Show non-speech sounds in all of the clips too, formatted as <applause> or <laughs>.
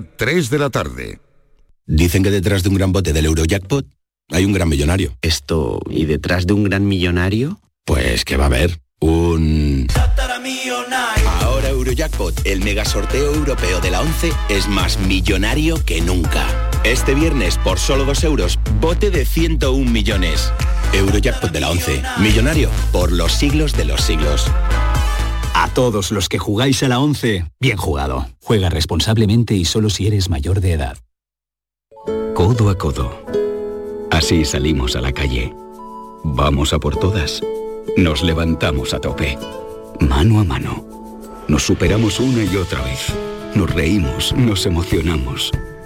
3 de la tarde. Dicen que detrás de un gran bote del Eurojackpot hay un gran millonario. Esto, ¿y detrás de un gran millonario? Pues que va a haber un... Ahora Eurojackpot, el mega sorteo europeo de la 11, es más millonario que nunca. Este viernes, por solo 2 euros, bote de 101 millones. Eurojackpot de la 11, millonario por los siglos de los siglos. A todos los que jugáis a la 11, bien jugado. Juega responsablemente y solo si eres mayor de edad. Codo a codo. Así salimos a la calle. Vamos a por todas. Nos levantamos a tope. Mano a mano. Nos superamos una y otra vez. Nos reímos, nos emocionamos.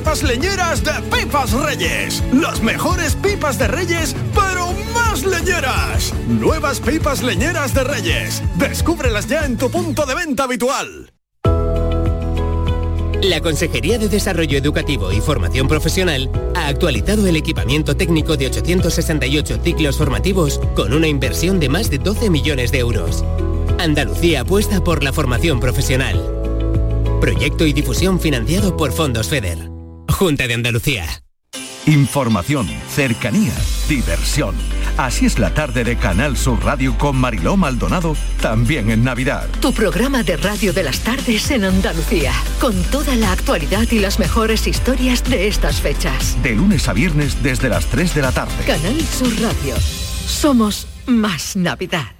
Pipas leñeras de Pipas Reyes. Las mejores pipas de Reyes, pero más leñeras. Nuevas pipas leñeras de Reyes. Descúbrelas ya en tu punto de venta habitual. La Consejería de Desarrollo Educativo y Formación Profesional ha actualizado el equipamiento técnico de 868 ciclos formativos con una inversión de más de 12 millones de euros. Andalucía apuesta por la formación profesional. Proyecto y difusión financiado por Fondos FEDER. Junta de Andalucía. Información, cercanía, diversión. Así es la tarde de Canal Sur Radio con Mariló Maldonado, también en Navidad. Tu programa de radio de las tardes en Andalucía, con toda la actualidad y las mejores historias de estas fechas. De lunes a viernes desde las 3 de la tarde. Canal Sur Radio. Somos más Navidad.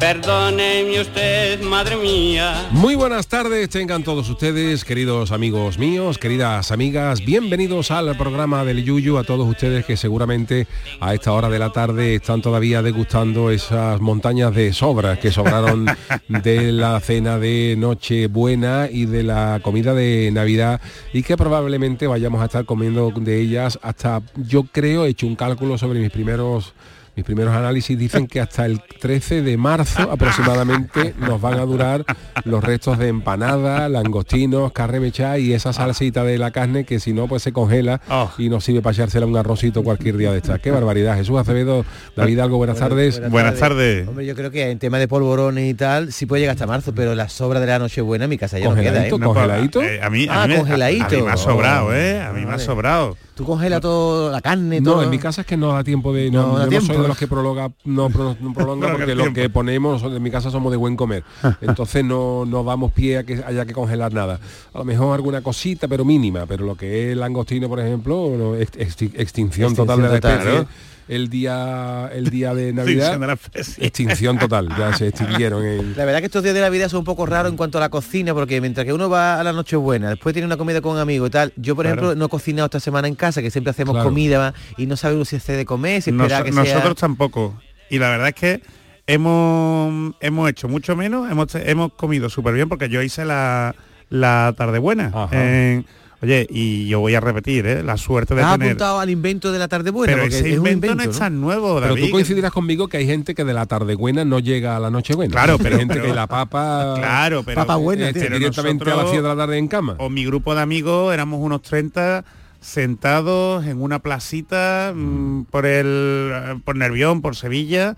Perdóneme usted, madre mía. Muy buenas tardes, tengan todos ustedes, queridos amigos míos, queridas amigas, bienvenidos al programa del Yuyu, a todos ustedes que seguramente a esta hora de la tarde están todavía degustando esas montañas de sobras que sobraron <laughs> de la cena de Nochebuena y de la comida de Navidad y que probablemente vayamos a estar comiendo de ellas hasta, yo creo, he hecho un cálculo sobre mis primeros mis primeros análisis dicen que hasta el 13 de marzo aproximadamente nos van a durar los restos de empanada, langostinos, carne mechada y esa salsita de la carne que si no pues se congela y nos sirve para echársela un arrocito cualquier día de estas. Qué barbaridad. Jesús Acevedo, David Algo, buenas tardes. Buenas tardes. Hombre, yo creo que en tema de polvorones y tal, sí puede llegar hasta marzo, pero la sobra de la Nochebuena en mi casa ya no queda, ¿eh? ¿Congeladito? Eh, a mí, a Ah, mí me- congeladito. a mí me ha sobrado, Oh, ¿eh? A mí me ha vale. sobrado. Tú congelas todo la carne, todo. No, en mi casa es que no da tiempo de... No, No da yo tiempo. no soy de los que prologa, no, pro- no <laughs> prolonga porque lo que ponemos en mi casa somos de buen comer. Entonces no, no damos pie a que haya que congelar nada. A lo mejor alguna cosita, pero mínima. Pero lo que es el langostino, por ejemplo, extinción, total de la total, especie. ¿no? El día, el día de <laughs> Navidad, Extinción de la especie. extinción total. Ya se extinguieron. La verdad que estos días de Navidad son un poco raros en cuanto a la cocina, porque mientras que uno va a la Nochebuena, después tiene una comida con amigos y tal, yo por Claro. ejemplo no he cocinado esta semana en casa, que siempre hacemos Claro. comida y no sabemos si hace de comer, si espera Nos- que nosotros sea... tampoco. Y la verdad es que hemos, hemos hecho mucho menos, hemos, hemos comido súper bien porque yo hice la, la tarde buena. Ajá. en- oye, y yo voy a repetir, ¿eh? la suerte de ¿Has tener... apuntado al invento de la tarde buena? Pero ese es un invento, no invento, es tan nuevo, Pero tú coincidirás conmigo que hay gente que de la tarde buena no llega a la noche buena. Claro, pero- hay gente pero- que la papa Claro, pero... Papa buena, este, pero directamente a las nosotros- 7 de la tarde en cama. o mi grupo de amigos éramos unos 30 sentados en una placita mm, por el por Nervión, por Sevilla,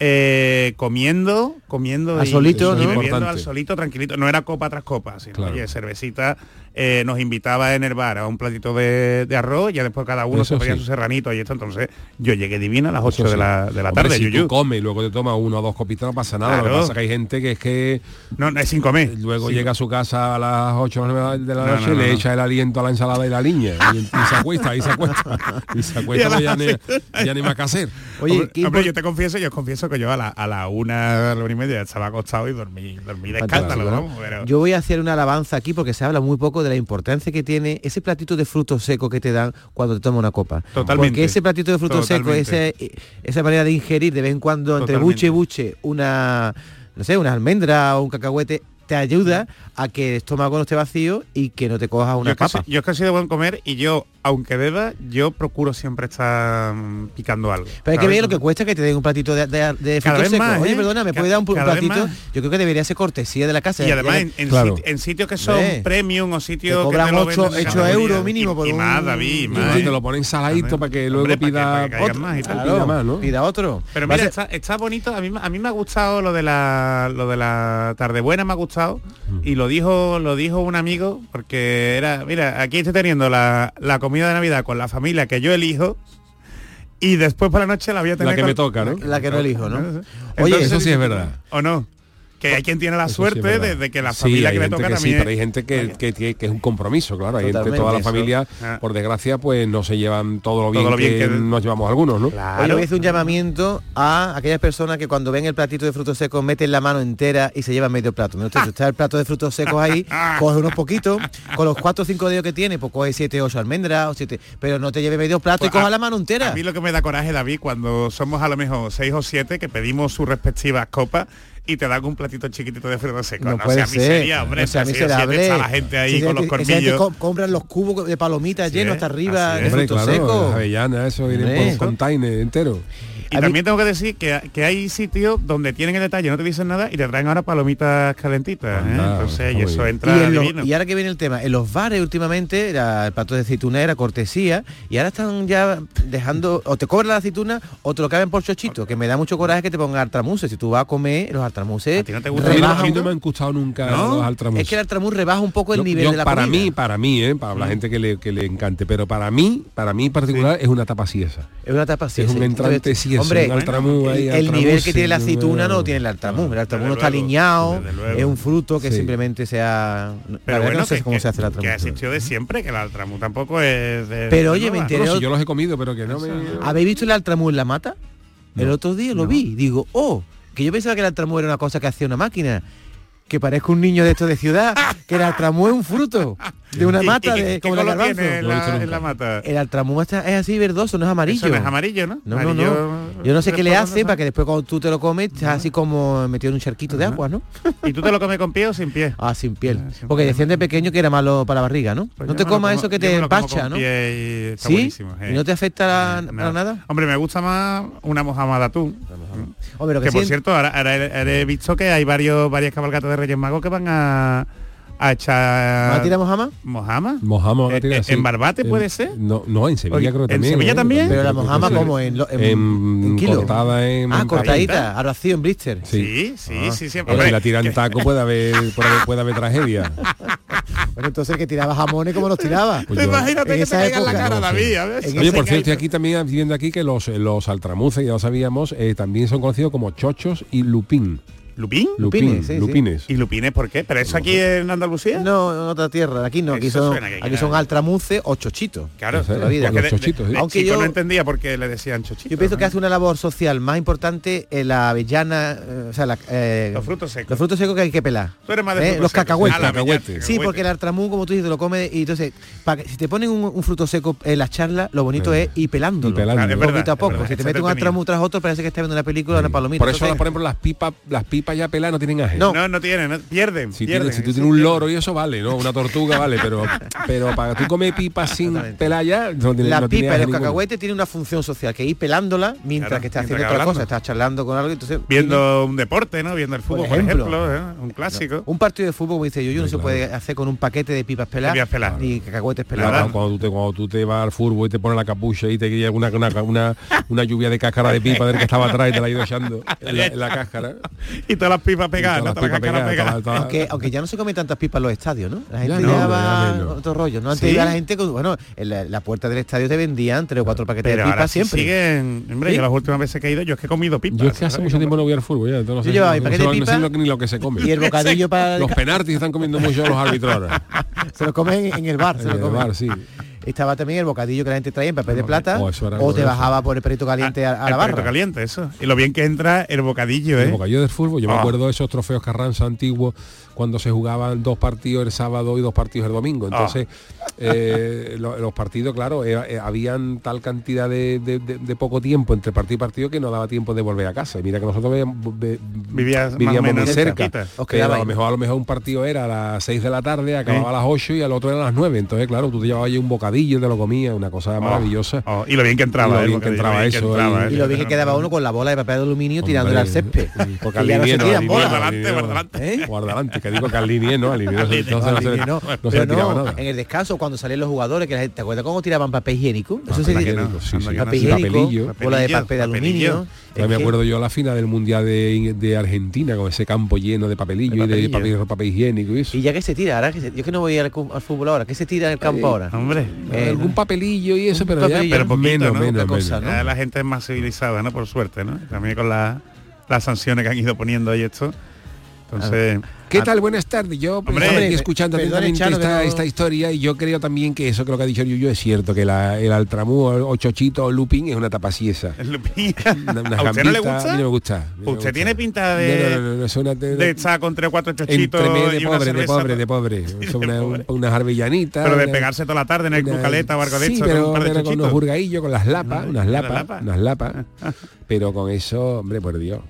eh, comiendo, comiendo y, solito, y ¿no? bebiendo Importante. al solito, tranquilito. No era copa tras copa, sino Claro. oye, cervecita. Eh, nos invitaba en el bar a un platito de, de arroz y ya después cada uno Eso se ponía sí. su serranito y esto. Entonces yo llegué divina a las 8 Eso de sí. la, de la Hombre, tarde, si Yuyu. tú comes y luego te tomas uno o dos copitas no pasa nada. Lo que Claro. pasa que hay gente que es que No, no es sin comer. luego Sí. llega a su casa a las 8 o 9 de la No, noche no, y le no, no. echa el aliento a la ensalada y la niña y, y se <laughs> acuesta, y se acuesta. Y se acuesta Y ya, ni, ya ni más que hacer. Oye, hombre, yo te confieso, yo os confieso que yo a la, a la una, a la una y media estaba acostado y dormí, dormí de escándalo, Yo voy a hacer una alabanza aquí porque se habla muy poco de la importancia que tiene ese platito de frutos secos que te dan cuando te tomas una copa. Totalmente. Porque ese platito de frutos secos, esa manera de ingerir de vez en cuando entre Totalmente. buche y buche una, no sé, una almendra o un cacahuete, te ayuda a que el estómago no esté vacío y que no te cojas yo, una papa. soy- yo es que soy de buen comer y yo, aunque beba, yo procuro siempre estar picando algo. Pero hay que ver lo que cuesta que te den un platito de, de, de frutos secos. más, Oye, ¿eh? perdona, ¿me puede dar un platito? Yo creo que debería ser cortesía de la casa. Y además ya- en, en Claro. sit- en sitios que son premium o sitios que cobran te lo ocho- venden en ocho categoría. euros mínimo y, por y un- más, David, Y más. te lo ponen saladito para que luego Hombre, pida para que caigan otro, más y tal. pida Claro, más, ¿no? pida otro. Pero mira, ser- está, está bonito. A mí, a mí me ha gustado lo de la lo de la tarde buena, me ha gustado. Y lo dijo lo dijo un amigo, porque era, mira, aquí estoy teniendo la, la comida de Navidad con la familia que yo elijo. Y después por la noche la voy a tener La que con- me toca, ¿no? La que no elijo, ¿no? Entonces, Oye, Eso sí es verdad. ¿O no? Que hay quien tiene la Eso sí suerte verdad. de, de que la Sí, familia que le toca que sí, también. pero hay gente que, que, que- que es un compromiso, claro. Hay gente, toda la eso. familia, Ah. por desgracia, pues no se llevan todo lo bien, Todo lo bien que, que- nos llevamos algunos, ¿no? Claro. Oye, voy a hacer un llamamiento a aquellas personas que cuando ven el platito de frutos secos meten la mano entera y se llevan medio plato. Mira usted, está el plato de frutos secos ahí, <laughs> coge unos poquitos, con los cuatro o cinco dedos que tiene, pues coge siete, ocho almendras o siete, pero no te lleve medio plato Pues y coja a- la mano entera. A mí lo que me da coraje, David, cuando somos a lo mejor seis o siete que pedimos sus respectivas copas y te dan un platito chiquitito de frutos secos. No, No, puede sea ser, miseria, hombre. no sea miserable. Está la gente ahí Sí, con los colmillos. co- compran los cubos de palomitas llenos hasta arriba de frutos claro, secos. avellanas, eso un container entero. Y A mí- también tengo que decir que, que hay sitios donde tienen el detalle, no te dicen nada y te traen ahora palomitas calentitas. ¿eh? Entonces, y eso bien. entra Y, en lo- divino. y ahora que viene el tema, en los bares últimamente era el plato de aceituna era cortesía y ahora están ya dejando, o te cobran la aceituna o te lo caben por chochito, que me da mucho coraje que te pongan altramuses. Si tú vas a comer, los altramuses ¿A ti no te gusta? A mí, no, a rebajan- mí no me han gustado nunca ¿No? los altramuses. Es que el altramuz rebaja un poco el Yo- nivel yo de la para comida. mí, para mí, ¿eh? para la gente que le, que le encante, pero para mí, para mí en particular es una tapa siesa. Es una tapa así. Es un entrante es Hombre, un altramuz ahí, el, nivel que tiene la aceituna no tiene el altramuz. El altramuz no está luego. es un fruto que Sí. simplemente sea... Pero bueno, no sé que, cómo que- se hace el que altramuz. existió de siempre, que el altramuz tampoco es de... Pero, de oye, me enteré- No, si yo los he comido, pero que no me... ¿Habéis visto el altramuz en la mata? El otro día lo vi. Digo, oh, que yo pensaba que el altramuz era una cosa que hacía una máquina. Que parezca un niño de esto de ciudad, que el altramuz es un fruto de una ¿Y- mata y de qué como color garbanzo. tiene en la, en la mata? El altramuz está- es así verdoso, no es amarillo. Eso no es amarillo, ¿no? No, no, Amarillo- no. Yo no sé qué le hace no para que después cuando tú te lo comes, estás así como metido en un charquito de agua, ¿no? ¿Y tú te lo comes con pie o sin pie? Ah, sin piel. Ah, sin Porque decían de pequeño que era malo para la barriga, ¿no? Pues no te comas eso que te empacha, ¿no? pie y está ¿Sí? buenísimo, eh. ¿Y no te afecta Eh, para nada? Hombre, me gusta más una mojama de atún. Hombre, lo que, Que por cierto, ahora, ahora he visto que hay varios varias cabalgatas de Reyes Magos que van a, a echar... ¿Ah, tiramos mojama? ¿Mojama? Mojama, Eh, tira, eh, sí. ¿En Barbate En- puede ser? No, no, en Sevilla Oye, creo que ¿en también. Sevilla ¿eh? también? Pero la mojama sí. como en, lo- en, En, en kilo. cortada en... Ah, en cortadita, al vacío en blister. Sí. Sí, sí, Ah. sí, sí. Pero si la tiran taco puede haber, puede haber, puede haber tragedia. <laughs> Bueno, entonces el que tiraba jamones como los tiraba. Pues yo- Imagínate En que te caiga en la cara, no. David. a ver. En Oye, por cierto, caído. aquí también viendo aquí que los, los altramuces, ya lo sabíamos, eh, también son conocidos como chochos y lupín. ¿Lupín? Lupín, Lupines, sí, sí. lupines. ¿Y lupines por qué? ¿Pero eso aquí en Andalucía? No, en otra tierra, aquí no, aquí Eso son, aquí son altramuces o chochitos. Claro, toda la vida. los de- chochitos, de- sí. de Aunque chico yo- no entendía por qué le decían chochitos. Yo pienso que hace una labor social más importante en la avellana, eh, o sea, la, eh, Los frutos secos. Los frutos secos que hay que pelar. Tú eres más de ¿Eh? Los cacahuetes. Ah, Cacahuetes. Sí, porque el altramú, como tú dices, lo comes y entonces, para que, si te ponen un, un fruto seco en las charlas, lo bonito Eh, es ir pelándolo. y pelándolo. Claro, es verdad, poquito a poco. Si te eso metes un altramú tras otro, parece que estás viendo una película, una palomita. Por eso, por ejemplo, las pipas, las pipas pipa ya pelada no tienen aje. No, no, no tienen, no- pierden. Si, pierden. tienes, si tú tienes un loro y eso vale, ¿no? Una tortuga vale, pero <laughs> pero para tú comer pipa sin pelar ya no tiene, La no tiene pipa y aje los cacahuetes tienen una función social, que ir pelándola mientras Claro, que estás mientras haciendo que otra hablando. cosa, estás charlando con algo, entonces Viendo un deporte, ¿no? Viendo el fútbol, por ejemplo, ejemplo. ¿eh? un clásico. un partido de fútbol, como dice yo, yo no se puede hacer con un paquete de pipas peladas, peladas. ni cacahuetes Claro, pelados. cuando, tú te, cuando tú te vas al fútbol y te pones la capucha y te llega una, una, una, una lluvia de cáscara de pipa del que estaba atrás y te la ha ido echando en la, en la cáscara. <laughs> Y todas las pipas pegadas, ¿no? todas las pipas pegadas, pegadas. todas- Aunque, aunque ya no se comen tantas pipas en los estadios, ¿no? La gente Ya no, ya va ya menos. otro rollo, ¿no? Antes ¿Sí? iba la gente con, bueno, en la, la puerta del estadio te vendían tres o cuatro paquetes Pero de pipas sí siempre. siguen, hombre, ¿Sí? yo las últimas veces que he ido, yo es que he comido pipas. Yo es que hace ¿sabes? mucho tiempo no voy al fútbol, ya, entonces no Yo sé, llevaba no sé lo- no sé pipa lo que- ni lo que se come. y el bocadillo para Los penaltis están comiendo mucho los árbitros ahora. <laughs> se lo comen en el bar, se En lo el comen. bar, sí. Estaba también el bocadillo que la gente traía en papel de plata oh, o te bajaba por el perrito caliente a, a el la barra. caliente, eso. Y lo bien que entra el bocadillo, ¿eh? El bocadillo del fútbol, yo me Ah. acuerdo de esos trofeos Carranza antiguos cuando se jugaban dos partidos el sábado y dos partidos el domingo. Ah. Entonces, eh, lo- los partidos, claro, era- eh, habían tal cantidad de, de- de- de poco tiempo entre partido y partido que no daba tiempo de volver a casa. Y mira que nosotros ve- vivíamos muy cerca. Pero a lo mejor a lo mejor un partido era a las 6 de la tarde, acababa a las 8 y al otro era a las 9. Entonces, claro, tú te llevabas ahí un bocadillo, te lo comías, una cosa maravillosa. Oh, y lo bien que entraba, Y lo ¿eh? bien que entraba eso, y- ¿eh? lo bien que quedaba uno con la bola de papel de aluminio tirándole al césped. Porque bolas. Guardalante, guardalante. ¿Eh? Que digo que al linier, ¿no? Al linier, no no se pero le tiraba no, nada. en el descanso cuando salían los jugadores que la gente, ¿te acuerdas cómo tiraban papel higiénico? Eso se dice- higiénico, sí, sí. Anda que papel Y higiénico, papelillo. bola de papel de aluminio. Me acuerdo yo la final del mundial de, de Argentina con ese campo lleno de papelillo, y de papel, papel higiénico y eso. Y ya que se tira, ahora que se- yo que no voy al, al fútbol ahora, ¿qué se tira en el campo ahora? Hombre. Eh, algún papelillo y eso, pero ya papelillo. Pero poquito, menos, ¿no? menos, Poca cosa, menos. ¿no? Ya la gente es más civilizada, ¿no? Por suerte, ¿no? También con la- las sanciones que han ido poniendo ahí esto. Entonces, ¿Qué tal? Buenas tardes. Yo pues, Hombre, pe- escuchando atentamente esta, historia y yo creo también que eso que lo que ha dicho Yuyo es cierto, que la- el altramú o, chochito o lupín es una tapasiesa. el <laughs> lupín. Una- ¿A usted no le gusta? A mí no me gusta. no Usted gusta. tiene pinta de, no, de estar con tres o cuatro chochitos y de pobre, de pobre, <laughs> de pobre. Sí, Son de una- pobre. unas arbellanitas. Pero de pegarse toda la tarde en el Cucaleta o algo de sí, pero, con un par de pero con chochitos. unos burgaillos, con las lapas, Ah, unas lapas, unas lapas. <laughs> pero con eso, hombre, por Dios.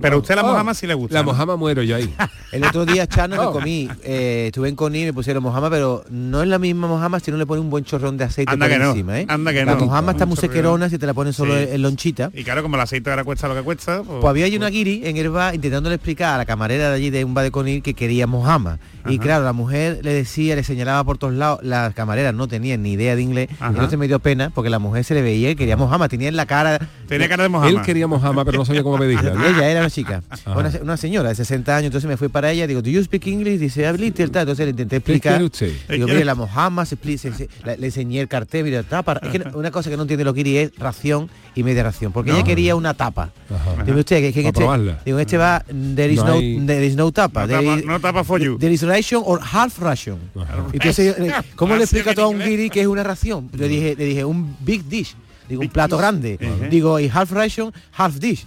Pero usted la Oh, mojama sí le gusta. La mojama muero yo ahí. El otro día, Chano, me Oh. comí, eh, estuve en Conil, me pusieron mojama, pero no es la misma mojama si no le pone un buen chorrón de aceite Anda por que no, encima, ¿eh? anda que la no. mojama está muy sequerona si te la ponen solo Sí. en, lonchita. Y claro, como el aceite ahora cuesta lo que cuesta, pues, Pues había ahí una guiri en el bar intentándole explicar a la camarera de allí de un bar de Conil que quería mojama. Y claro, la mujer le decía, le señalaba por todos lados, las camareras no tenían ni idea de inglés, Ajá. entonces me dio pena porque la mujer se le veía y quería mojama, tenía en la cara... tenía cara de mojama. Él quería mojama, pero no sabía cómo pedirla. <laughs> ¿no? Ella era una chica, una, se- una señora de 60 años, entonces me fui para ella, digo, ¿do you speak English? Dice, a little, tal. entonces le intenté ¿Qué explicar. usted? Digo, mire, la mojama, se la- le enseñé el cartel, mira, tapa. Es que una cosa que no entiende lo que iría es ración y media ración, porque No. ella quería una tapa. Ajá. Digo usted, que, que Pa' este, probarla. digo, este va, there is No no, hay- there is no tapa. No there tapa- is- no tapa for you. There is ration or half ration. Ajá. Entonces, eh, ¿cómo le explica en todo a un guiri que es una ración? Le dije, le dije, un big dish. Digo, un plato dish. grande. Ajá. Digo, y half ration, half dish.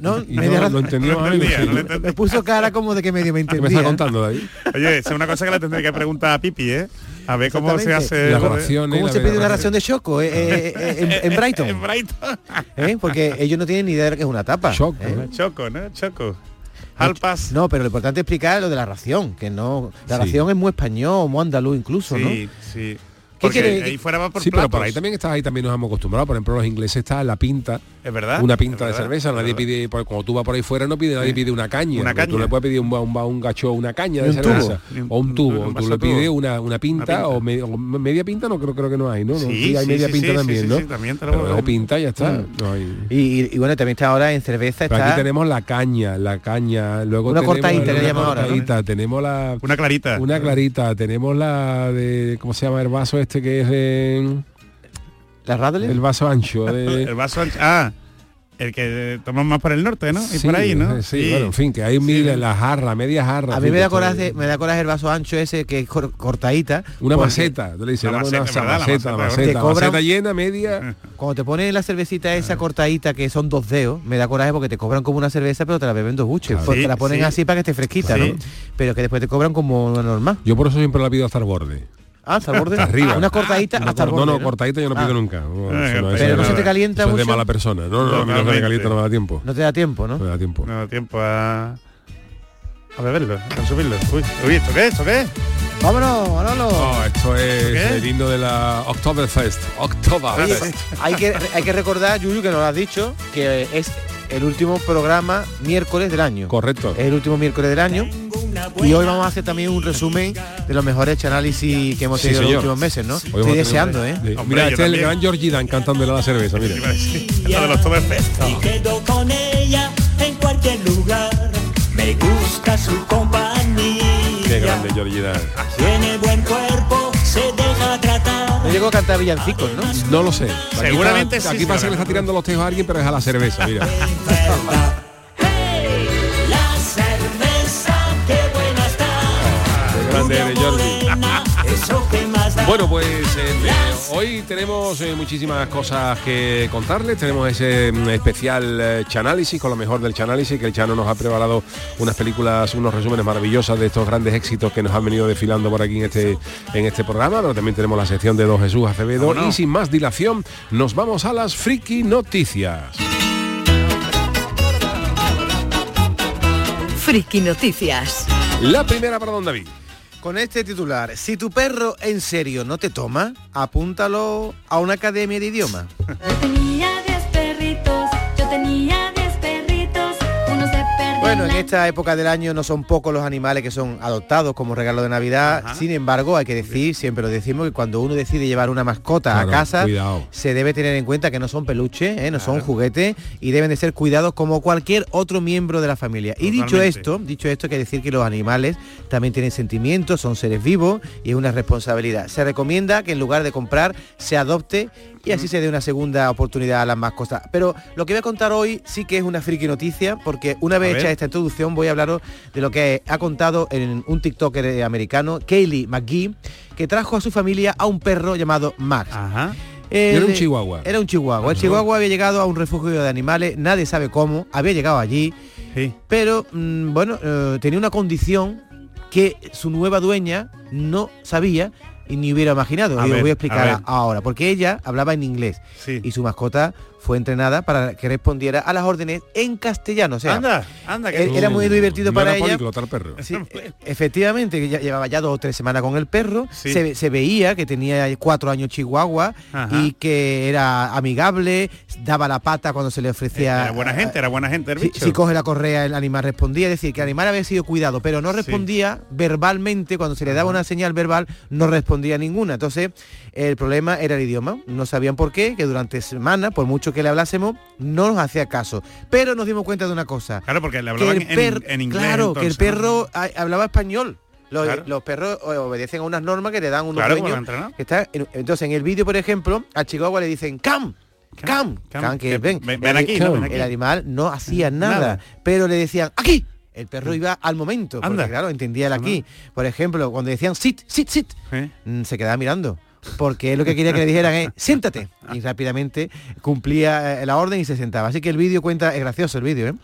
¿No? Y Media no, ra- lo entendió. No ay, entendía, sí. no lo entendía. me puso cara como de que medio me ¿Qué entendía. me está contando, David? Oye, es una cosa que le tendré que preguntar a Pipi, ¿eh? A ver cómo se hace... Las joder. raciones. ¿Cómo la se pide una ración de choco eh, eh, eh, en, en Brighton? <laughs> En Brighton. ¿Eh? Porque ellos no tienen ni idea de lo que es una tapa. Choco, ¿eh? ¿no? Choco, ¿no? Choco. Alpas. No, pero lo importante es explicar lo de la ración, que no. La Sí. ración es muy español, muy andaluz incluso, ¿no? Sí, sí. ¿Qué Porque quiere- ahí fuera va por Sí, pero por ahí también está, ahí también nos hemos acostumbrado. Por ejemplo, los ingleses está la pinta, Es verdad. una pinta de cerveza. Nadie pide, por- cuando tú vas por ahí fuera, no pide, nadie Sí. pide una caña. Una porque Tú caña. le puedes pedir un, un, un gacho, una caña de un cerveza o un tubo. un tú le pides una, una pinta, pinta. o, media, o media pinta, no creo, creo que no hay, ¿no? No, Sí, hay sí, media sí, pinta sí, también, sí, ¿no? sí, también te lo Pero puedo- luego pinta ya está. Mm. no hay- Y, bueno, también está ahora en cerveza, está. aquí tenemos la caña, la caña, luego Una cortadita, le tenemos la Una clarita. una clarita, tenemos la de ¿cómo se llama el vaso este que es de ¿La Radler? el vaso ancho de <laughs> El vaso ancho. Ah, el que tomamos más por el norte, ¿no? Y por ahí, ¿no? Sí, bueno, en fin, que hay mil, Sí. la jarra, media jarra. A mí me da coraje, me da coraje el vaso ancho ese que es cor- cortadita. Una maceta, tú le dices, La dame una maceta, ¿verdad? La maceta, la maceta, maceta, Te cobran- maceta llena, media. <laughs> Cuando te ponen la cervecita esa cortadita que son dos dedos, me da coraje porque te cobran como una cerveza, pero te la beben dos buches. Claro. Porque Sí, la ponen sí. así para que esté fresquita. ¿no? Pero que después te cobran como una normal. Yo por eso siempre la pido hasta el borde. Ah, hasta el borde. Hasta arriba. Una cortadita No, hasta el no, borde. no, cortadita yo no pido Ah. nunca. No, Eh, eso no, pero eso no se te calienta eso es de mucho. mala persona. No, no, no, no se me calienta, no me da tiempo. No te da tiempo, ¿no? No me da tiempo. No da tiempo a... A beberlo, a consumirlo. Uy, uy, ¿esto qué? ¿Esto qué? Vámonos, Manolo. No, esto es ¿Qué? el himno de la Oktoberfest. Oye, Oktoberfest. hay que hay que recordar, Yuyu, que nos lo has dicho, que es el último programa miércoles del año. Correcto. Es el último miércoles del año. Y hoy vamos a hacer también un resumen de los mejores análisis que hemos Sí, tenido en los últimos meses, ¿no? Hoy Estoy deseando, un- ¿eh? Sí. Hombre, Mira, este es el gran Georgie Dan cantándole a la cerveza, mira. Lo de los Oktoberfest. quedo con ella en cualquier lugar. Me gusta su compañía. Qué grande Georgie Dan. Tiene buen cuerpo, se deja tratar. No llegó a cantar villancicos, ¿no? No lo sé. Aquí Seguramente está- sí, Aquí pasa que le está tirando los tejos a alguien, pero es a la cerveza, mira. <laughs> La cerveza, qué buena está. Qué grande Bueno, pues eh, eh, hoy tenemos eh, muchísimas cosas que contarles. Tenemos ese mm, especial eh, Chanálisis con lo mejor del Chanálisis, que el Chano nos ha preparado unas películas, unos resúmenes maravillosas de estos grandes éxitos que nos han venido desfilando por aquí en este, en este programa. Pero también tenemos la sección de Don Jesús Acevedo. Vámonos. Y sin más dilación, nos vamos a las friki noticias. Friki Noticias. La primera para Don David. Con este titular, si tu perro en serio no te toma, apúntalo a una academia de idioma. <laughs> Bueno, en esta época del año no son pocos los animales que son adoptados como regalo de Navidad. Sin embargo, hay que decir, siempre lo decimos, que cuando uno decide llevar una mascota Claro, a casa, cuidado. se debe tener en cuenta que no son peluches, ¿eh? no son juguetes y deben de ser cuidados como cualquier otro miembro de la familia. Y dicho esto, dicho esto, hay que decir que los animales también tienen sentimientos, son seres vivos y es una responsabilidad. Se recomienda que en lugar de comprar, se adopte y así se dé una segunda oportunidad a las mascotas. Pero lo que voy a contar hoy sí que es una friki noticia, porque una vez hecha esta introducción voy a hablaros de lo que ha contado en un TikToker americano, Kaylee McGee, que trajo a su familia a un perro llamado Max. Ajá. Eh, Era un chihuahua. Era un chihuahua. El chihuahua había llegado a un refugio de animales, nadie sabe cómo, había llegado allí, Sí. pero mm, bueno, eh, tenía una condición que su nueva dueña no sabía y ni hubiera imaginado. A y os voy a explicar ahora, porque ella hablaba en inglés Sí. y su mascota fue entrenada para que respondiera a las órdenes en castellano. O sea, anda, anda. que- eh, era muy divertido No para era ella. el perro. Sí, e- efectivamente, que llevaba ya dos o tres semanas con el perro, Sí. se, se veía que tenía cuatro años chihuahua Ajá. y que era amigable, daba la pata cuando se le ofrecía... Era buena gente, era buena gente el bicho. si coge la correa el animal respondía, es decir, que el animal había sido cuidado, pero no respondía verbalmente, cuando se le daba una señal verbal, no respondía ninguna. Entonces, el problema era el idioma. No sabían por qué, que durante semanas, por mucho que le hablásemos, no nos hacía caso. Pero nos dimos cuenta de una cosa. Claro, porque le hablaban en, inglés. Claro, que el perro hablaba español. Los, Claro. los perros obedecen a unas normas que le dan unos Claro, dueños que está entonces en el vídeo por ejemplo a Chihuahua le dicen cam cam Cam, cam que que ven ven- aquí, ¿no? Ven aquí. el animal no hacía nada, Nada. pero le decían aquí el perro iba al momento porque Anda. claro entendía el aquí por ejemplo cuando decían sit sit sit ¿Eh? mm, se quedaba mirando porque él lo que quería que le dijeran es siéntate y rápidamente cumplía eh, la orden y se sentaba así que el vídeo cuenta es gracioso el vídeo ¿eh?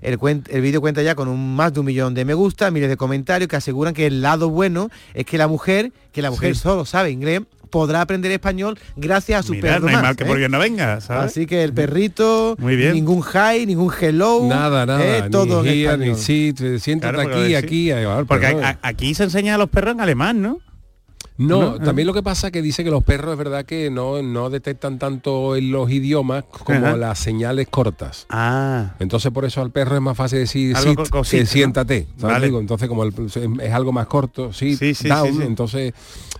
El, cuen- el vídeo cuenta ya con un más de un millón de me gusta, miles de comentarios que aseguran que el lado bueno es que la mujer, que la mujer Sí. solo sabe inglés, podrá aprender español gracias a su Mira, perro no hay Max, mal que ¿eh? por bien no venga, ¿sabes? Así que el perrito, Muy bien. ningún hi, ningún hello, Nada, nada. ¿eh? todo ni en here, ni español. sit, eh, siéntate Claro, porque aquí, sí. aquí. eh, Porque perro. a- a- aquí se enseña a los perros en alemán, ¿no? No, ¿no? también lo que pasa es que dice que los perros es verdad que no, no detectan tanto en los idiomas como Ajá. las señales cortas. Ah. Entonces por eso al perro es más fácil decir sit co- que siéntate. ¿sabes? Vale. Digo, entonces como el- es algo más corto, sit, Sí, sí, down, sí, sí. entonces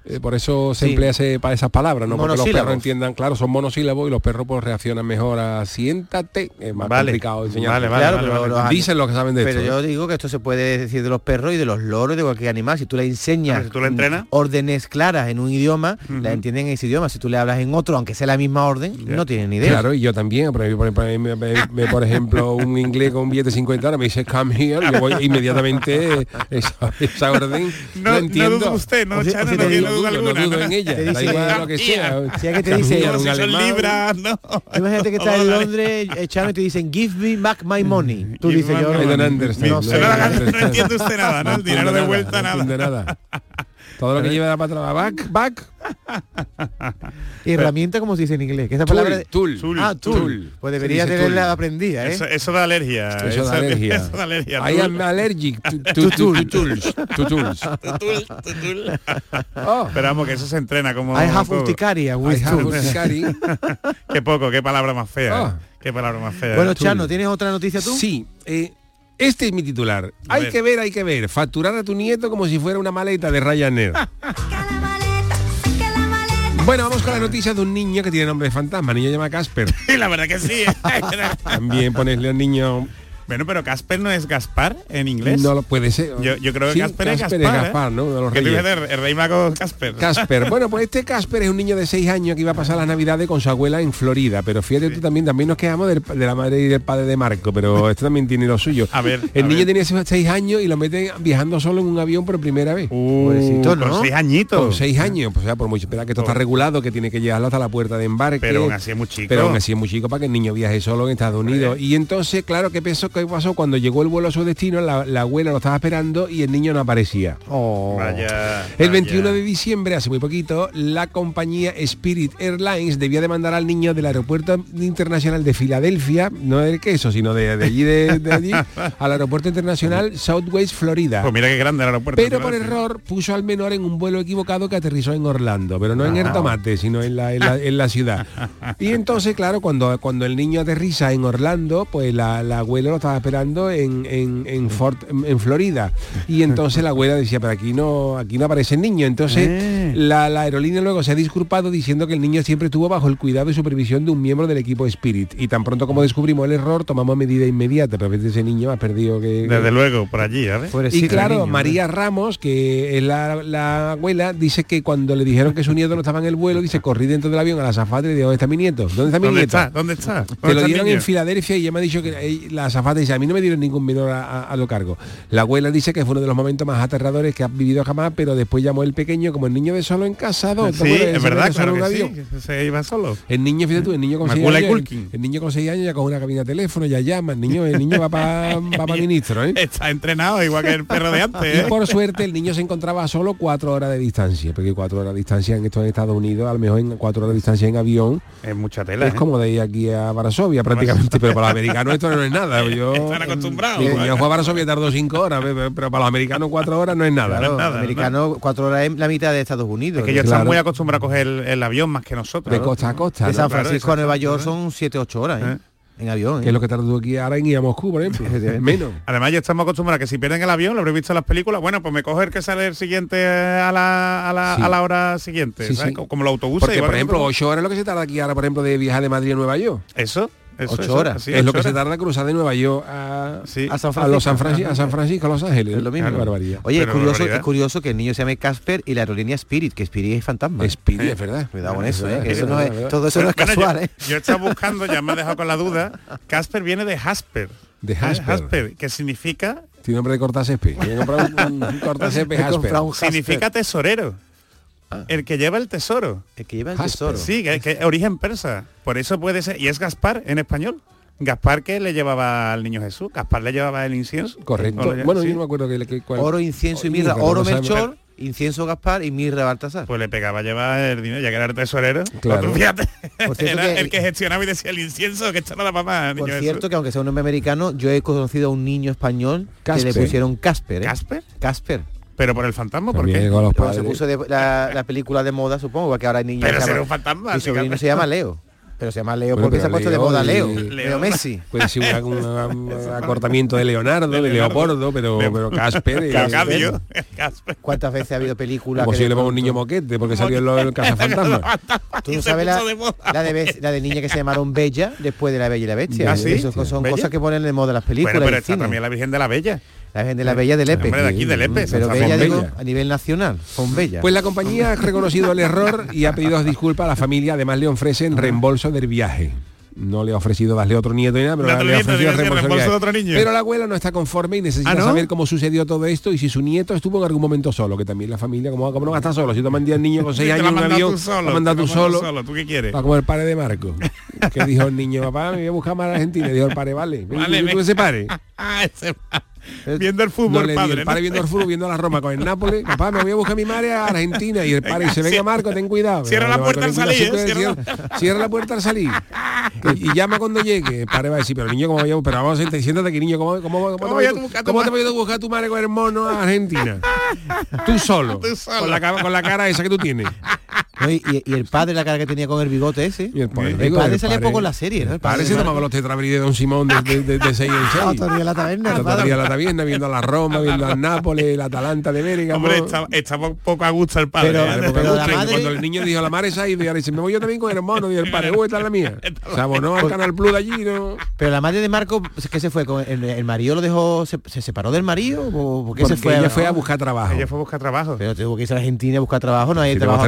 eh, por eso se Sí. emplea ese, para esas palabras, no porque los perros entiendan, claro, son monosílabos y los perros pues reaccionan mejor a siéntate, es más Vale. complicado enseñar. Vale, vale, Claro, vale, pero vale. los- Dicen lo que saben de Pero esto. yo ¿eh? digo que esto se puede decir de los perros y de los loros, de cualquier animal. Si tú le enseñas si tú lo entrenas. órdenes claras en un idioma, Ujú. la entienden en ese idioma. Si tú le hablas en otro, aunque sea la misma orden, no tienen ni idea. Claro, y yo también, por, ejemplo, por ejemplo, me- me- me- por ejemplo, un inglés con un billete de 50 ahora me dice come here, yo voy inmediatamente esa, esa orden No, no entiendo. no usted, no, O Chano, o si no digo, duda no alguna. dudo ¿no? en ella, Te da dice, igual lo que sea. Que te dice, si son alemán. libras, ¿no? Imagínate que está en Londres, echando y te dicen, give me back my money. Tú Give dices, yo no, no No, no, entiende usted nada, ¿no? El dinero de vuelta, no nada. Todo lo que lleva para atrás, back, back. <laughs> Herramienta como se dice en inglés. Que esa Tool, palabra tool. Ah, tool. Tool. Pues debería tenerla tool. aprendida, ¿eh? Eso, eso da alergia. Eso da alergia. Eso da alergia. I am allergic to, to, to, to tools. To tools. Oh. Pero vamos, que eso se entrena como... I have urticaria with. <laughs> Qué poco, qué palabra más fea. ¿eh? Qué palabra más fea. Bueno. Chano, ¿tienes otra noticia tú? Sí, eh, este es mi titular. A Hay ver. que ver, hay que ver. Facturar a tu nieto como si fuera una maleta de Ryanair. <laughs> Bueno, vamos con la noticia de un niño que tiene nombre de fantasma. El niño se llama Casper. <laughs> La verdad que sí. ¿eh? <laughs> También ponerle al niño... bueno, pero Casper no es Gaspar en inglés. No lo puede ser. Yo, yo creo que Sí, Casper, es Casper Gaspar. es Gaspar, ¿eh? ¿no? De los Que tú reyes. dices, el rey mago Casper. Casper. <laughs> Bueno, pues este Casper es un niño de 6 años que iba a pasar las navidades con su abuela en Florida. Pero fíjate tú también, también nos quejamos del- de la madre y del padre de Marco, pero <laughs> esto también tiene lo suyo. A ver, El a niño ver. tenía 6 años y lo meten viajando solo en un avión por primera vez. Pobrecito, ¿no? Con seis añitos. Con 6 años, pues o sea, por mucho esperar que esto está regulado, que tiene que llevarlo hasta la puerta de embarque. Pero aún así es muy chico. Pero aún así es muy chico para que el niño viaje solo en Estados Unidos. Y entonces, claro, ¿qué pasó? ¿Qué pasó? Cuando llegó el vuelo a su destino, la, la abuela lo estaba esperando y el niño no aparecía. Oh. Vaya. El vaya. 21 de diciembre, hace muy poquito, la compañía Spirit Airlines debía demandar al niño del aeropuerto internacional de Filadelfia, no del queso, sino de, de allí, de, de allí, <laughs> al aeropuerto internacional Southwest, Florida. Pues mira qué grande el aeropuerto. Pero por error puso al menor en un vuelo equivocado que aterrizó en Orlando, pero no en el tomate, sino en la, en la, en la ciudad. <laughs> Y entonces, claro, cuando, cuando el niño aterriza en Orlando, pues la, la abuela lo estaba esperando en, en, en Fort, en, Florida. Y entonces la abuela decía, pero aquí no, aquí no aparece el niño. Entonces Eh. la, la aerolínea luego se ha disculpado diciendo que el niño siempre estuvo bajo el cuidado y supervisión de un miembro del equipo Spirit. Y tan pronto como descubrimos el error, tomamos medida inmediata. Pero a veces ese niño ha perdido que... Desde luego, por allí. Pobrecito Y claro, niño, ¿eh? María Ramos, que es la, la abuela, dice que cuando le dijeron que su nieto no estaba en el vuelo, dice, corrí dentro del avión a la azafata y le digo, ¿dónde está mi nieto? ¿Dónde está mi ¿Dónde nieto? está? ¿Dónde está? ¿Dónde Te está lo dieron niño? en Filadelfia y ella me ha dicho que eh, la azafata dice, a mí no me dieron ningún menor a, a- a lo cargo. La abuela dice que fue uno de los momentos más aterradores que ha vivido jamás, pero después llamó el pequeño como el niño de solo en casa, ¿no? ¿Te Sí, acuerdas? es verdad, claro que sí. que Se iba solo. El niño, fíjate tú, el niño con seis Macula y años, Culkin. el niño con seis años ya con una cabina de teléfono, ya llama, el niño, el niño va para <laughs> ministro, ¿eh? Está entrenado igual que el perro de antes. Y ¿eh? por suerte el niño se encontraba a solo cuatro horas de distancia, porque cuatro horas de distancia en estos Estados Unidos, a lo mejor en cuatro horas de distancia en avión, Es mucha tela. es ¿eh? como de ir aquí a Varsovia prácticamente, pero para los americanos esto no es nada. <laughs> Yo, Están acostumbrados. yo, yo fui a tardó cinco horas, pero pero para los americanos cuatro horas no es nada. Claro, nada, americano, cuatro horas es la mitad de Estados Unidos. Es que ellos Claro. están muy acostumbrados a coger el, el avión más que nosotros. De costa a costa, de ¿no? San Claro, Francisco a Nueva York son 7 8 horas, ¿eh? ¿Eh? En avión, ¿eh? que es lo que tardó aquí ahora en ir a Moscú, por ejemplo. <laughs> Menos. Además, ya estamos acostumbrados a que si pierden el avión, lo habré visto en las películas, bueno, pues me coge el que sale el siguiente a la, a la, Sí. a la hora siguiente. Sí, ¿sabes? sí. Como- los autobuses. Porque, por ejemplo, ocho horas es lo que se tarda aquí ahora, por ejemplo, de viajar de Madrid a Nueva York. Eso. Eso, Ocho eso, horas. así, es lo ocho que se horas. tarda cruzar de Nueva York a, Sí. A San a, los San Francisco. Francisco, a San Francisco, a Los Ángeles. Es lo mismo. Qué barbaridad. Oye, es Pero curioso, barbaridad. es curioso que el niño se llame Casper y la aerolínea Spirit, que Spirit es fantasma. ¿eh? Speedy, es verdad. Cuidado con Es eso, ¿eh? que eso no es, todo eso no es Bueno, casual, yo, ¿eh? yo he estado buscando, ya me ha dejado con la duda. <laughs> Casper viene de Jasper. De ¿eh? Jasper. que significa Tiene nombre de cortacésped. <laughs> Tiene que comprar un, un <laughs> cortacésped un Jasper. significa tesorero. El que lleva el tesoro. El que lleva el Jasper. tesoro. Sí, que, que origen persa. Por eso puede ser. Y es Gaspar en español. Gaspar que le llevaba al niño Jesús. Gaspar le llevaba el incienso. Correcto. O le- Bueno, sí. yo no me acuerdo que, que- cuál- Oro, incienso y Oh, mirra. Oro no. Melchor, incienso Gaspar y mirra Baltasar. Pues le pegaba a llevar el dinero, ya que era el tesorero. Claro. Fíjate, era que- el que gestionaba y decía el incienso, que no da para más, Por niño cierto, que aunque sea un nombre americano, yo he conocido a un niño español que le pusieron Casper. ¿eh? ¿Casper? Casper. Pero por el fantasma, ¿por qué? los se puso de- la, la película de moda, supongo, porque ahora hay niños Pero que se será llaman- un fantasma. Mi sí, sobrino Carmen. se llama Leo. Pero se llama Leo Bueno, porque se ha puesto de moda Leo. Leo. Leo Messi. Puede ser un, un- <laughs> un acortamiento de Leonardo, de. Leopoldo, pero, pero Casper. <laughs> Casper. ¿Cuántas veces ha habido películas Como que si le pongo un niño moquete, porque salió en lo del cazafantasma. <laughs> Tú no sabes la, la de, la de niña que se llamaron Bella después de la Bella y la Bestia. ¿Ah, sí? Eso son ¿Bella? cosas que ponen de moda las películas. Bueno, pero el está también la Virgen de la Bella. La Virgen de la Bella de Lepe. Hombre, de aquí de Lepe. Pero Bella, digo, Bella. a nivel nacional, son Bella. Pues la compañía ha reconocido el error y ha pedido disculpas a la familia. Además le ofrecen reembolso del viaje. No le ha ofrecido darle otro nieto ni nada, pero le ha ofrecido reembolso, de otro niño. Pero la abuela no está conforme y necesita ¿Ah, no? saber cómo sucedió todo esto y si su nieto estuvo en algún momento solo, que también la familia, como, como no va a estar solo, si tú mandías al niño con <laughs> seis años en un avión, tú solo, tú mandas solo, solo, ¿Tú qué quieres? para como el padre de Marco. que dijo el niño, papá, me voy a buscar más a Argentina. Y dijo el padre, vale, Vale, tú, tú <laughs> ese padre. Ah, viendo el No fútbol, di, padre. el padre ¿no? viendo el fútbol, viendo la Roma con el Nápoles. <laughs> Papá, me voy a buscar a mi madre a Argentina. Y el padre dice, venga Marco, ten cuidado. Cierra la puerta al salir, cierra, la puerta al salir. Y, llama cuando llegue. El padre va a decir, pero niño, ¿cómo voy a- Pero vamos a sentar, siéntate aquí, niño, ¿cómo, cómo, cómo, te voy a a- buscar a tu cómo te madre? voy a buscar a tu madre con el mono a Argentina? Tú solo. <laughs> Tú solo. Con, la, ca- con la cara esa que tú tienes. <laughs> No, y, el padre, la cara que tenía con el bigote ese. Y el padre, el digo, padre el salía padre- poco en la serie, ¿no? El Padre se tomaba los tetrabrí de Don Simón de, de, de, de seis en seis. Otro día en la taberna, la taberna, viendo a la Roma, viendo al Nápoles, el Atalanta de Bérgamo. Hombre, está, está po- poco a gusto el padre. Pero- ¿eh? Pero la madre- Cuando el niño dijo la madre se ha ido y ahora dice, me voy yo también con el hermano y el padre, "Uh, esta es la mía. <laughs> Se abonó al Canal Plus de allí, ¿no? Pero la madre de Marco, ¿qué se fue? ¿Con el, el marido lo dejó, se, se separó del marido? ¿O por qué Porque se fue? ella fue a buscar trabajo. Ella fue a buscar trabajo. Pero tuvo que irse a Argentina a buscar trabajo, no hay trabajo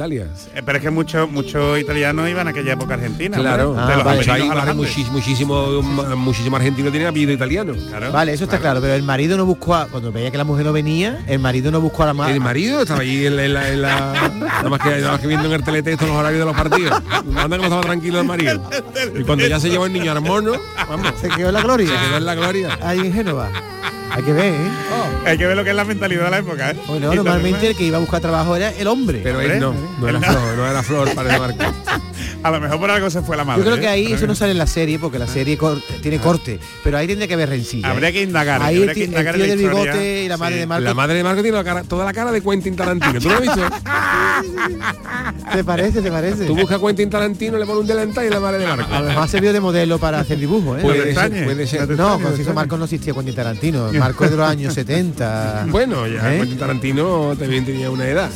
Italia. Eh, Pero es que muchos muchos italianos iban a aquella época Argentina. Claro, Ah, de vale. muchis- muchísimo, muchísimo argentino tiene apellido italiano. Claro. Vale, eso está claro, pero el marido no buscó, a- cuando veía que la mujer no venía, el marido no buscó a la madre. El marido estaba allí en la, en la- en la- nada, más que, nada más que viendo en el teletexto los horarios de los partidos. Anda que no estaba tranquilo el marido. Y cuando ya se llevó el niño al mono, vamos, Se quedó en la gloria. se quedó en la gloria. Ahí en Génova. Hay que ver, ¿eh? Hay que ver lo que es la mentalidad de la época. ¿eh? Bueno, normalmente el que iba a buscar trabajo era el hombre. Pero él no, no era flor, no era flor para el marco. <laughs> A lo mejor por algo se fue la madre. Yo creo que ¿eh? ahí eso no sale en la serie, porque la serie cor- tiene corte, pero ahí tendría que haber rencilla. ¿eh? Habría que indagar, Ahí habría el, que ti- el indagar tío del bigote y la madre Sí. de Marco. La madre de Marco tiene la cara, toda la cara de Quentin Tarantino. ¿Tú lo has visto? <laughs> ¿Te parece? ¿Te parece? Tú buscas Quentin Tarantino, le pones un delantal y la madre de Marco. A lo mejor ha servido de modelo para hacer dibujos, ¿eh? Puede ser, puede ser. no te Marco no existía Quentin Tarantino. Marco es de los años 70. Bueno, ya ¿Eh? Quentin Tarantino también tenía una edad.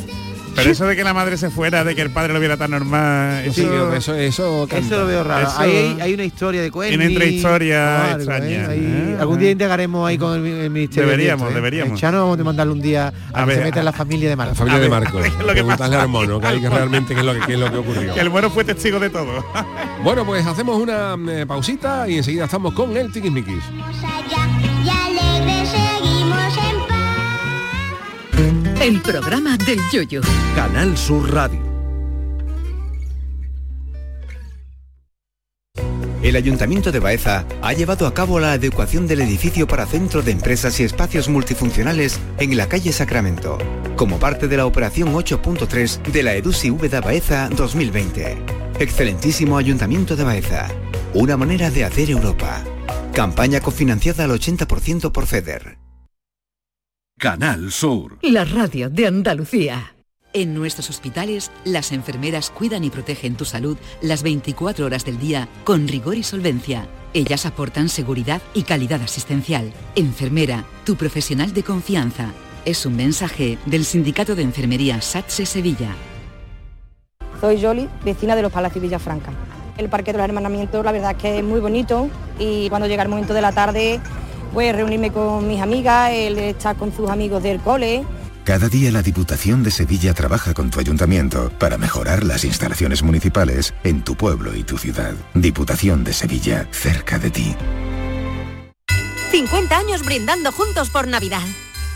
Pero eso de que la madre se fuera, de que el padre lo viera tan normal, Sí, eso, eso, eso, lo veo raro. Eso- hay, hay una historia de Quentin. Tiene entre algo, extrañas, Ahí- ¿eh? Algún día indagaremos ahí con el, el ministerio. de Deberíamos, Ambiente, ¿eh? deberíamos. Chano vamos a mandarle un día a, A que ver, se meta a- en la familia de Marco. La familia A de ver, Marco. ¿qué <laughs> es lo que Preguntarle al mono, que, hay que realmente qué es lo que, qué es lo que ocurrió. que el muero fue testigo de todo. Bueno, pues hacemos una eh, pausita y enseguida estamos con el Tiquismiquis. El programa del yoyo. Canal Sur Radio. El Ayuntamiento de Baeza ha llevado a cabo la adecuación del edificio para centro de empresas y espacios multifuncionales en la calle Sacramento, como parte de la operación 8.3 de la EDUSI Úbeda Baeza 2020. Excelentísimo Ayuntamiento de Baeza. Una manera de hacer Europa. Campaña cofinanciada al 80% por FEDER. Canal Sur. La radio de Andalucía. En nuestros hospitales, las enfermeras cuidan y protegen tu salud las 24 horas del día con rigor y solvencia. Ellas aportan seguridad y calidad asistencial. Enfermera, tu profesional de confianza. Es un mensaje del Sindicato de Enfermería SATSE Sevilla. Soy Yoli, vecina de los Palacios Villafranca. El Parque de los Hermanamientos la verdad es que es muy bonito y cuando llega el momento de la tarde pues reunirme con mis amigas, él está con sus amigos del cole. Cada día la Diputación de Sevilla trabaja con tu ayuntamiento para mejorar las instalaciones municipales en tu pueblo y tu ciudad. Diputación de Sevilla, cerca de ti. 50 años brindando juntos por Navidad.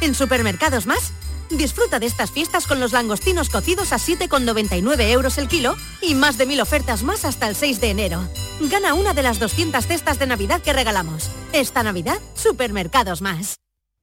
En Supermercados Más, disfruta de estas fiestas con los langostinos cocidos a 7,99 euros el kilo y más de mil ofertas más hasta el 6 de enero. Gana una de las 200 cestas de Navidad que regalamos. Esta Navidad, Supermercados Más.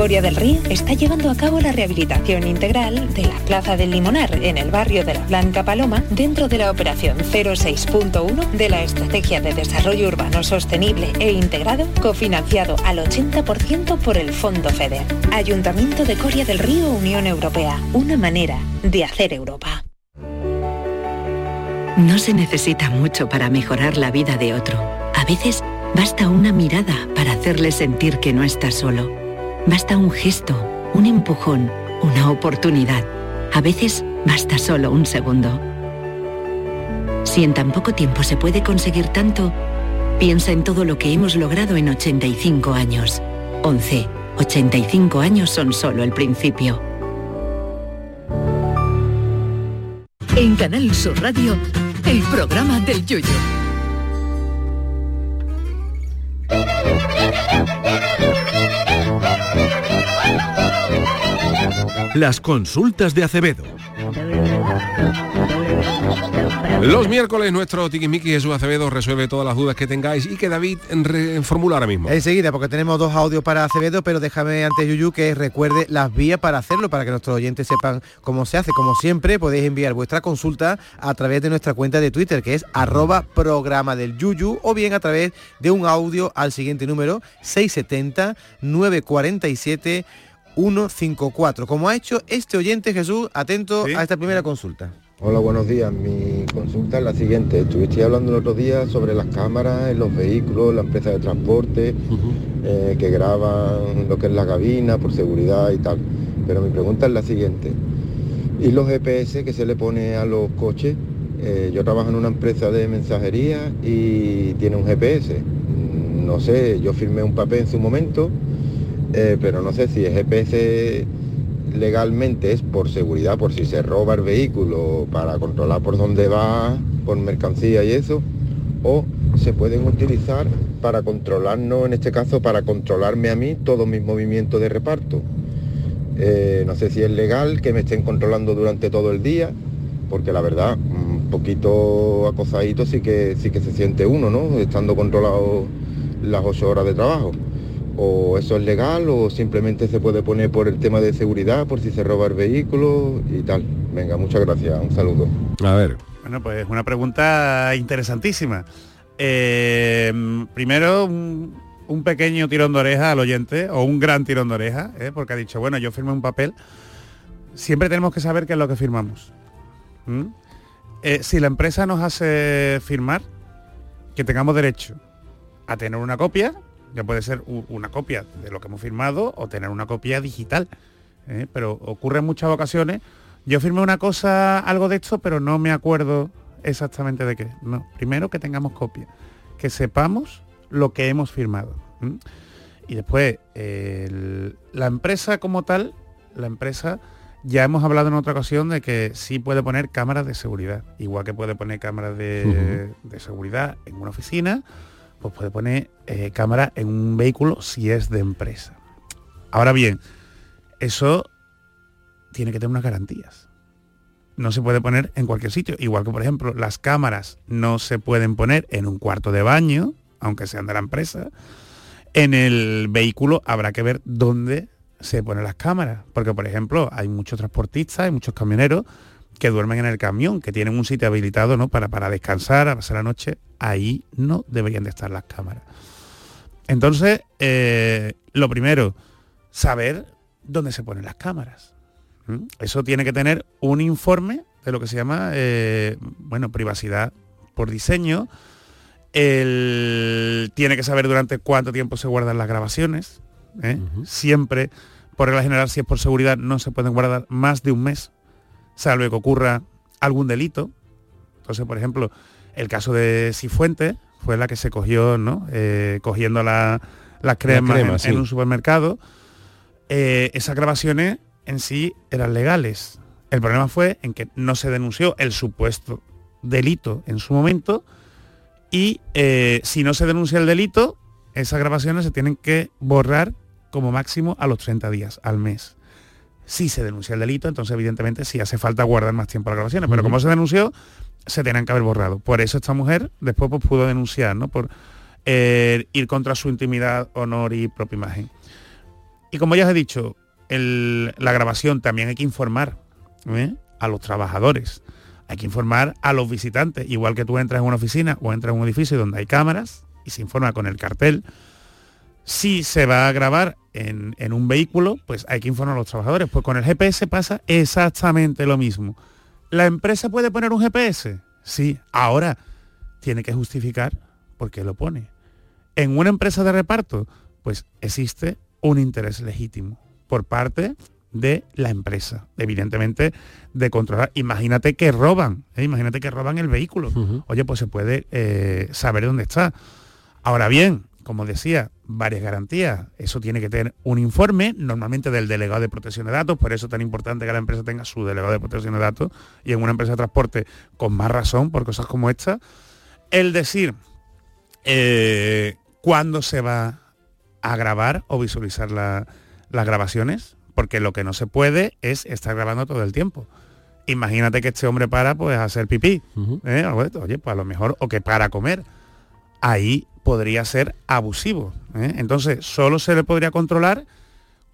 Coria del Río está llevando a cabo la rehabilitación integral de la Plaza del Limonar en el barrio de la Blanca Paloma dentro de la operación 06.1 de la Estrategia de Desarrollo Urbano Sostenible e Integrado cofinanciado al 80% por el Fondo FEDER. Ayuntamiento de Coria del Río, Unión Europea. Una manera de hacer Europa. No se necesita mucho para mejorar la vida de otro. A veces Basta una mirada para hacerle sentir que no está solo. Basta un gesto, un empujón, una oportunidad. A veces basta solo un segundo. Si en tan poco tiempo se puede conseguir tanto, piensa en todo lo que hemos logrado en 85 años. 11. 85 años son solo el principio. En Canal Sur Radio, el programa del Yoyo. Las consultas de Acevedo. Los miércoles nuestro Tiquismiqui Jesús Acevedo resuelve todas las dudas que tengáis y que David formula ahora mismo. Enseguida, porque tenemos dos audios para Acevedo, pero déjame antes, Yuyu, que recuerde las vías para hacerlo, para que nuestros oyentes sepan cómo se hace. Como siempre, podéis enviar vuestra consulta a través de nuestra cuenta de Twitter, que es arroba programa del Yuyu, o bien a través de un audio al siguiente número, 670-947. 154, como ha hecho este oyente Jesús, atento a esta primera consulta. Hola, buenos días. Mi consulta es la siguiente. Estuviste hablando el otro día sobre las cámaras en los vehículos, la empresa de transporte, eh, que graban lo que es la cabina por seguridad y tal. Pero mi pregunta es la siguiente. ¿Y los GPS que se le pone a los coches? Eh, yo trabajo en una empresa de mensajería y tiene un GPS. Mm, No sé, yo firmé un papel en su momento, eh, pero no sé si el GPS legalmente es por seguridad, por si se roba el vehículo, para controlar por dónde va, por mercancía y eso, o se pueden utilizar para controlarnos, en este caso, para controlarme a mí todos mis movimientos de reparto. Eh, no sé si es legal que me estén controlando durante todo el día, porque la verdad, un poquito acosadito sí que, sí que se siente uno, ¿no? Estando controlado las ocho horas de trabajo o eso es legal o simplemente se puede poner por el tema de seguridad, por si se roba el vehículo y tal. Venga, muchas gracias, un saludo. A ver. Bueno, pues una pregunta interesantísima. Eh, primero, un, un pequeño tirón de oreja al oyente, o un gran tirón de oreja, ¿eh? porque ha dicho, bueno, yo firmé un papel. Siempre tenemos que saber qué es lo que firmamos. ¿Mm? Eh, si la empresa nos hace firmar, que tengamos derecho a tener una copia, que puede ser una copia de lo que hemos firmado o tener una copia digital. ¿eh? Pero ocurre en muchas ocasiones. Yo firmé una cosa, algo de esto, pero no me acuerdo exactamente de qué. No, primero que tengamos copia, que sepamos lo que hemos firmado. Y después, el- la empresa como tal, la empresa, ya hemos hablado en otra ocasión de que sí puede poner cámaras de seguridad, igual que puede poner cámaras de, de seguridad en una oficina, pues puede poner eh, cámara en un vehículo si es de empresa. Ahora bien, eso tiene que tener unas garantías. No se puede poner en cualquier sitio. Igual que, por ejemplo, las cámaras no se pueden poner en un cuarto de baño, aunque sean de la empresa. En el vehículo habrá que ver dónde se ponen las cámaras. Porque, por ejemplo, hay muchos transportistas, hay muchos camioneros que duermen en el camión, que tienen un sitio habilitado ¿no? para, para descansar, a pasar la noche. Ahí no deberían de estar las cámaras. Entonces, eh, lo primero, saber dónde se ponen las cámaras. ¿Mm? Eso tiene que tener un informe de lo que se llama, eh, bueno, privacidad por diseño. El- tiene que saber durante cuánto tiempo se guardan las grabaciones. ¿eh? Siempre, por regla general, si es por seguridad, no se pueden guardar más de un mes, salvo que ocurra algún delito. Entonces, por ejemplo, el caso de Cifuentes fue la que se cogió, ¿no? Eh, cogiendo la- las cremas crema, en- sí. en un supermercado. Eh, esas grabaciones en sí eran legales. El problema fue en que no se denunció el supuesto delito en su momento y eh, si no se denuncia el delito, esas grabaciones se tienen que borrar como máximo a los 30 días, al mes. Si se denuncia el delito, entonces evidentemente sí hace falta guardar más tiempo las grabaciones, pero como se denunció, se tenían que haber borrado. Por eso esta mujer después pues, pudo denunciar, ¿no? Por eh, ir contra su intimidad, honor y propia imagen. Y como ya os he dicho, el- la grabación también hay que informar ¿eh? a los trabajadores, hay que informar a los visitantes, igual que tú entras en una oficina o entras en un edificio donde hay cámaras y se informa con el cartel. Si se va a grabar en, en un vehículo, pues hay que informar a los trabajadores. Pues con el GPS pasa exactamente lo mismo. ¿La empresa puede poner un GPS? Sí. Ahora tiene que justificar por qué lo pone. En una empresa de reparto, pues existe un interés legítimo por parte de la empresa, evidentemente de controlar. Imagínate que roban, ¿eh? imagínate que roban el vehículo. Oye, pues se puede eh, saber dónde está. Ahora bien, como decía, varias garantías. Eso tiene que tener un informe, normalmente del delegado de protección de datos, por eso es tan importante que la empresa tenga su delegado de protección de datos y en una empresa de transporte con más razón por cosas como esta. El decir eh, cuándo se va a grabar o visualizar la- las grabaciones, porque lo que no se puede es estar grabando todo el tiempo. Imagínate que este hombre para pues a hacer pipí, ¿eh? Algo de esto. oye, pues a lo mejor, o que para comer, ahí podría ser abusivo. ¿eh? Entonces, solo se le podría controlar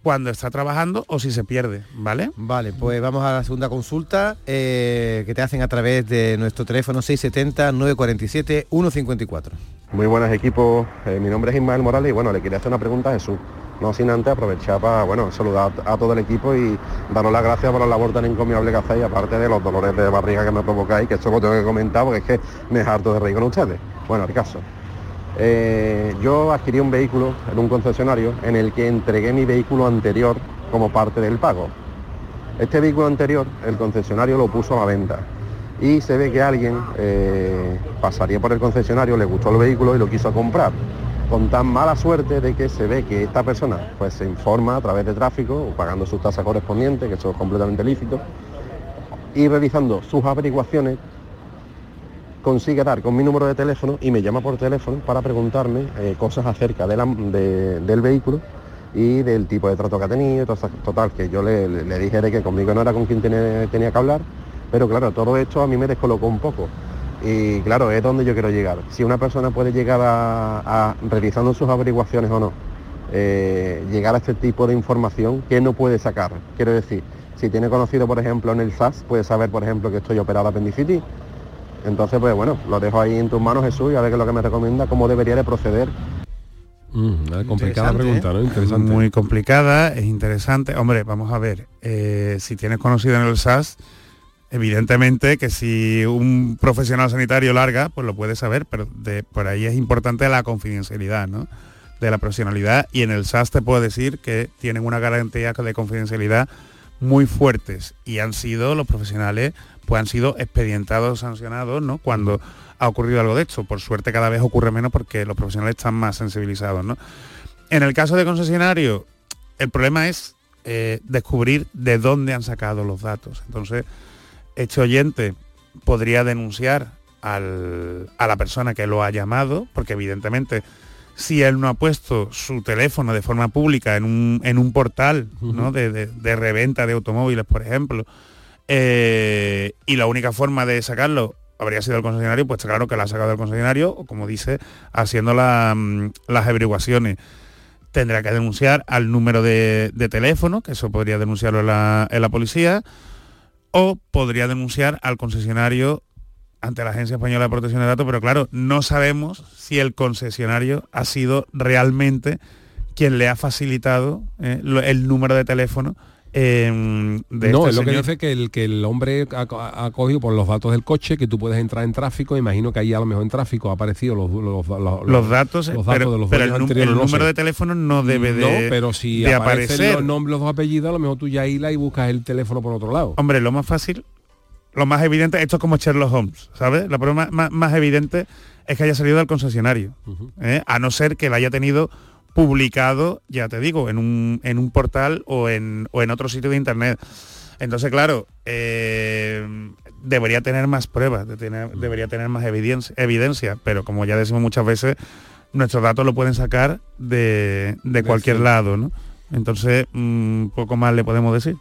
cuando está trabajando o si se pierde, ¿vale? Vale, pues vamos a la segunda consulta eh, que te hacen a través de nuestro teléfono 670-947-154. Muy buenas equipos, Eh, mi nombre es Ismael Morales y bueno, le quería hacer una pregunta a Jesús. No sin antes aprovechar para bueno, saludar a todo el equipo y daros las gracias por la labor tan encomiable que hacéis, aparte de los dolores de barriga que me provocáis, que esto lo tengo que comentar porque es que me harto de reír con ustedes. Bueno, el caso. Eh, yo adquirí un vehículo en un concesionario en el que entregué mi vehículo anterior como parte del pago. Este vehículo anterior, el concesionario lo puso a la venta y se ve que alguien eh, pasaría por el concesionario, le gustó el vehículo y lo quiso comprar. Con tan mala suerte de que se ve que esta persona pues, se informa a través de tráfico, pagando sus tasas correspondientes, que eso es completamente lícito, y realizando sus averiguaciones consigue dar con mi número de teléfono y me llama por teléfono para preguntarme eh, cosas acerca de la- de- del vehículo y del tipo de trato que ha tenido, total, que yo le, le- dije de que conmigo no era con quien tenía, tenía que hablar, pero claro, todo esto a mí me descolocó un poco. Y claro, es donde yo quiero llegar. Si una persona puede llegar a, realizando sus averiguaciones o no, eh, llegar a este tipo de información que no puede sacar. Quiero decir, si tiene conocido, por ejemplo, en el SAS, puede saber, por ejemplo, que estoy operado apendicitis. Entonces, pues bueno, lo dejo ahí en tus manos, Jesús, y a ver qué es lo que me recomienda, cómo debería de proceder. Mm, complicada pregunta, ¿eh? ¿no? Interesante. Muy complicada, es interesante. Hombre, vamos a ver, eh, si tienes conocido en el SAS, evidentemente que si un profesional sanitario larga, pues lo puedes saber, pero de, por ahí es importante la confidencialidad, ¿no? De la profesionalidad. Y en el SAS te puedo decir que tienen una garantía de confidencialidad muy fuertes y han sido los profesionales pues han sido expedientados sancionados no cuando ha ocurrido algo de esto. Por suerte cada vez ocurre menos porque los profesionales están más sensibilizados no en el caso de concesionario el problema es eh, descubrir de dónde han sacado los datos. Entonces este oyente podría denunciar al- a la persona que lo ha llamado porque evidentemente si él no ha puesto su teléfono de forma pública en un, en un portal ¿no? de, de- de reventa de automóviles, por ejemplo, eh, y la única forma de sacarlo habría sido el concesionario, pues claro que la ha sacado el concesionario, como dice, haciendo mm, las averiguaciones. Tendrá que denunciar al número de, teléfono, que eso podría denunciarlo en la, policía, o podría denunciar al concesionario ante la Agencia Española de Protección de Datos, pero claro, no sabemos si el concesionario ha sido realmente quien le ha facilitado eh, el número de teléfono eh, de no, este es lo que dice que el, que el hombre ha, co- ha cogido por los datos del coche, que tú puedes entrar en tráfico, imagino que ahí a lo mejor en tráfico ha aparecido los, los, los- los datos, pero, de los pero el, el número de teléfono no debe de, No, pero si de aparecen aparecer. los nombres, los dos apellidos, a lo mejor tú ya hilas y buscas el teléfono por otro lado. Hombre, lo más fácil, lo más evidente, esto es como Sherlock Holmes, ¿sabes? La prueba más, más evidente es que haya salido del concesionario, ¿eh? a no ser que la haya tenido publicado, ya te digo, en un, en un portal o en, o en otro sitio de internet. Entonces, claro, eh, debería tener más pruebas, de tener- debería tener más evidencia, evidencia, pero como ya decimos muchas veces, nuestros datos lo pueden sacar de, de cualquier sí. lado, ¿no? Entonces, mm, poco más le podemos decir.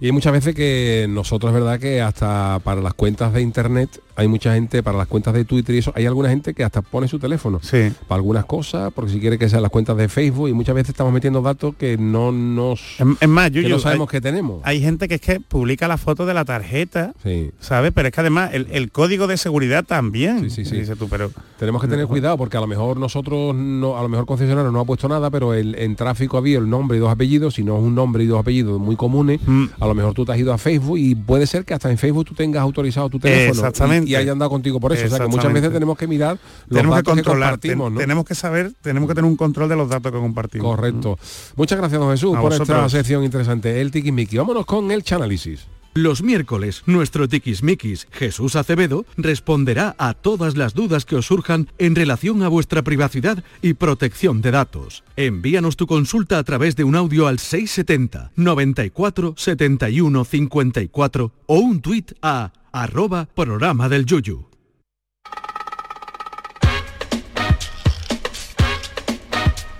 Y hay muchas veces que nosotros, es verdad, que hasta para las cuentas de internet, hay mucha gente, para las cuentas de Twitter y eso, hay alguna gente que hasta pone su teléfono. Sí. Para algunas cosas, porque si quiere que sean las cuentas de Facebook, y muchas veces estamos metiendo datos que no nos... Es más, que Yuyu, no sabemos que tenemos. Hay gente que es que publica la foto de la tarjeta, ¿sabes? Pero es que además el, el código de seguridad también. Sí, sí, sí. Dices tú, pero Tenemos que tener cuidado porque a lo mejor nosotros, no, a lo mejor concesionario no ha puesto nada, pero el, en tráfico había el nombre y dos apellidos, si no es un nombre y dos apellidos muy comunes, Mm. a lo mejor tú te has ido a Facebook y puede ser que hasta en Facebook tú tengas autorizado tu teléfono. Exactamente. Y haya andado contigo por eso. O sea que muchas veces tenemos que mirar los tenemos que datos que, controlar, compartimos, ten- ¿no? tenemos que saber, tenemos que tener un control de los datos que compartimos. Correcto. Muchas gracias, don Jesús, A por esta sección interesante. El tiquismiqui. Vámonos con el chanálisis. Los miércoles, nuestro tiquismiquis Jesús Acevedo responderá a todas las dudas que os surjan en relación a vuestra privacidad y protección de datos. Envíanos tu consulta a través de un audio al 670 94 71 54 o un tuit a arroba programa del Yuyu.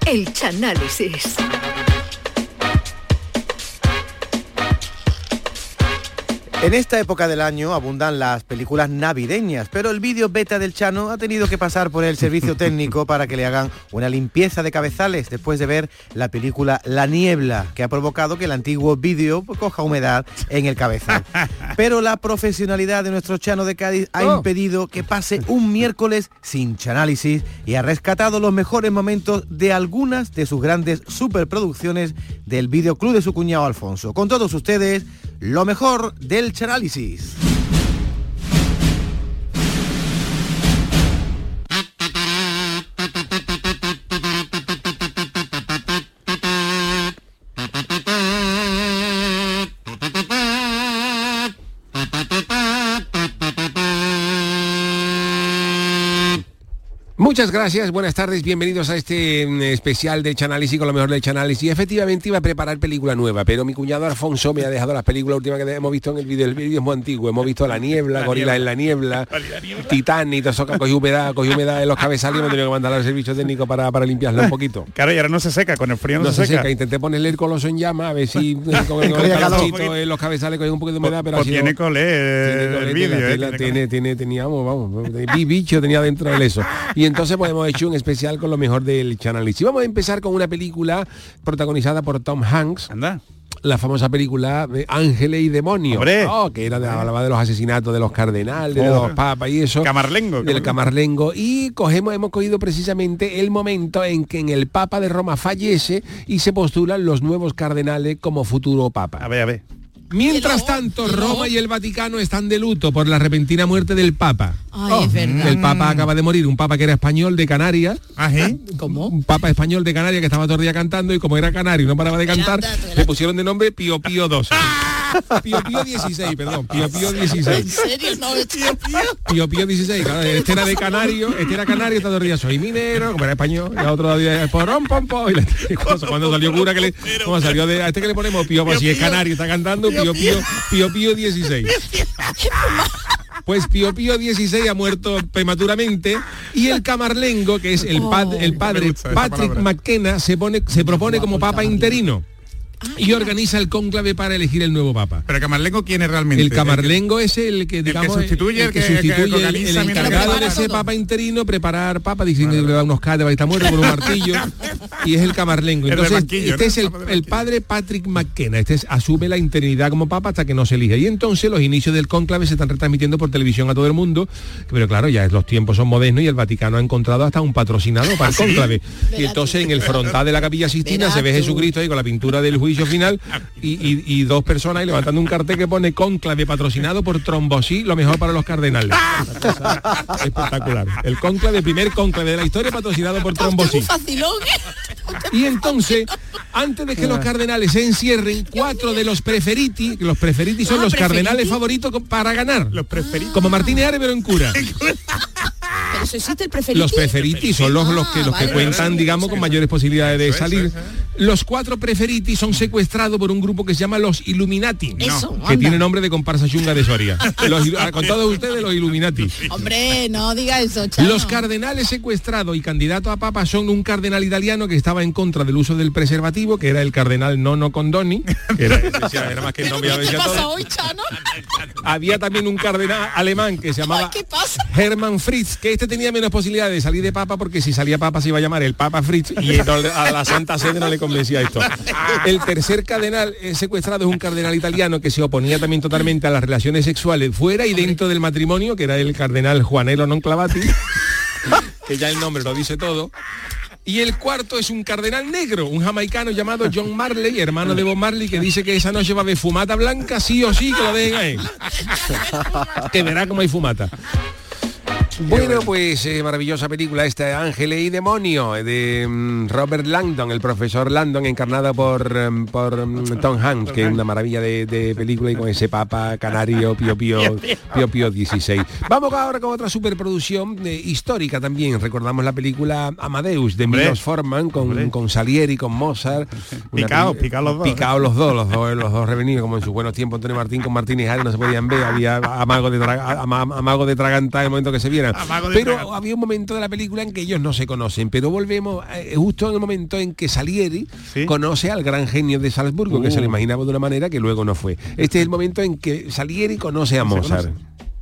El Chanálisis. En esta época del año abundan las películas navideñas, pero el vídeo beta del Chano ha tenido que pasar por el servicio <laughs> técnico para que le hagan una limpieza de cabezales después de ver la película La Niebla, que ha provocado que el antiguo vídeo coja humedad en el cabezal. <laughs> Pero la profesionalidad de nuestro Chano de Cádiz ha Oh. impedido que pase un miércoles sin chanálisis y ha rescatado los mejores momentos de algunas de sus grandes superproducciones del videoclub de su cuñado Alfonso. Con todos ustedes, lo mejor del chanálisis. Muchas gracias, buenas tardes, bienvenidos a este mm, especial del Chanálisis con lo mejor del Chanálisis. Efectivamente iba a preparar película nueva, pero mi cuñado Alfonso me ha dejado las películas últimas que hemos visto en el vídeo. El vídeo es muy antiguo, hemos visto La Niebla, Gorila en la Niebla, Titanic, todo eso que cogió humedad, cogió humedad en los cabezales y hemos tenido que mandar al servicio técnico para, para limpiarlo un poquito. <laughs> Claro, y ahora no se seca, con el frío no, No se, se seca. seca, intenté ponerle el coloso en llama a ver si <laughs> eh, con el, con el Cogía calor. calorcito en los cabezales cogía un poquito de humedad, pero Pues ha sido- tiene colé tiene el vídeo, eh, tiene, tiene, teníamos, vamos, vi bicho tenía dentro del eso. Y entonces <laughs> pues hemos hecho un especial con lo mejor del Channel Y vamos a empezar con una película protagonizada por Tom Hanks. Anda. La famosa película de Ángeles y Demonios. Oh, que era de, hablaba de los asesinatos de los cardenales, de Oh. los papas y eso. Camarlengo. Del Camarlengo. Y cogemos, hemos cogido precisamente el momento en que en el Papa de Roma fallece y se postulan los nuevos cardenales como futuro Papa. A ver, a ver. Mientras tanto, Roma y el Vaticano están de luto por la repentina muerte del Papa. Ay, es verdad. El Papa acaba de morir, un Papa que era español de Canarias. ¿Cómo? Un Papa español de Canarias que estaba todo el día cantando y como era canario y no paraba de cantar, le pusieron de nombre Pío Pío II. <laughs> Pío Pío 16, perdón, Pío Pío 16. ¿En serio? No, tío, tío. Pío Pío 16, claro, este era de Canario, este era Canario, está todo el día, soy minero, como era español, y a otro día porón, pom, pom, y la- <laughs> y cuando, cuando salió cura que le, como salió de, a este que le ponemos Pío, pues si es Canario, está cantando Pío Pío, Pío Pío 16. Pues Pío Pío XVI ha muerto prematuramente y el camarlengo, que es el, pad- el padre Patrick palabra. McKenna, se, pone, se propone como papa interino y organiza el cónclave para elegir el nuevo papa. Pero Camarlengo, ¿quién es realmente? El camarlengo es el que, digamos, sustituye, el que- que sustituye el- organiza el, mientras encargado de ese todo. papa interino, preparar papa, diciendo que le da unos cáteras y está muerto con un <laughs> martillo, y es el camarlengo. El Entonces, este ¿no? es el, el padre Patrick McKenna, este es- asume la interinidad como papa hasta que no se elija. Y entonces los inicios del cónclave se están retransmitiendo por televisión a todo el mundo, pero claro, ya los tiempos son modernos y el Vaticano ha encontrado hasta un patrocinador para el ¿Ah, sí? cónclave. Y entonces en el frontal de la capilla Sistina se ve. Jesucristo ahí con la pintura del juicio final y, y- y dos personas ahí levantando un cartel que pone cónclave patrocinado por Trombosí, lo mejor para los cardenales. <laughs> Espectacular. El cónclave, primer cónclave de la historia patrocinado por Trombosí. Facilón. Y entonces, antes de que los cardenales se encierren, cuatro de los preferiti, los preferiti son Ah, los preferiti. cardenales favoritos para ganar. Los preferiti. Como Martínez Are, pero en cura. Pero eso existe el preferido. Los preferiti son los, los que, los que vale, cuentan, vale. digamos, con mayores posibilidades de Eso, salir. Los cuatro preferiti son secuestrados por un grupo que se llama los Illuminati, Eso, que anda. tiene nombre de comparsa chunga de Soria. <laughs> Los ah, con todos ustedes los Illuminati. Hombre, no diga eso, Chano. Los cardenales secuestrados y candidatos a papa son un cardenal italiano que estaba en contra del uso del preservativo, que era el cardenal Nono Condoni, que era, <laughs> decía, era más que el nombre, ya ¿Qué pasa hoy, Chano? Había también un cardenal alemán que se llamaba ¿Qué pasa? Hermann Fritz, que este tenía menos posibilidad de salir de papa porque si salía papa se iba a llamar el Papa Fritz y a la Santa Sede no le convencía esto. El tercer cardenal eh, secuestrado es un cardenal italiano que se oponía también totalmente a las relaciones sexuales fuera y dentro del matrimonio, que era el cardenal Juanelo Non Clavati, que ya el nombre lo dice todo. Y el cuarto es un cardenal negro, un jamaicano llamado John Marley, hermano de Bob Marley, que dice que esa noche va a haber fumata blanca, sí o sí, que lo dejen ahí. que verá cómo hay fumata. Bueno, pues eh, maravillosa película esta, Ángeles y Demonio, de mm, Robert Langdon, el profesor Langdon, encarnado por, em, por mm, <laughs> Tom Hanks, que es una maravilla de, de película y con ese papa canario Pío Pío, Pío Pío 16. Vamos ahora con otra superproducción eh, histórica también. Recordamos la película Amadeus de. Milos Forman con, con Salieri, con Mozart. <laughs> Una Picao, peli- picao los dos, ¿eh? Picao los dos, los dos, los dos revenidos, como en sus buenos tiempos Antonio Martín con Martínez Ares no se podían ver, había amago de, amago de tragantar en el momento que se vieran. Pero había un momento de la película en que ellos no se conocen, pero volvemos eh, justo en el momento en que Salieri conoce al gran genio de Salzburgo, que se lo Uh. imaginaba de una manera que luego no fue. Este es el momento en que Salieri conoce a Mozart.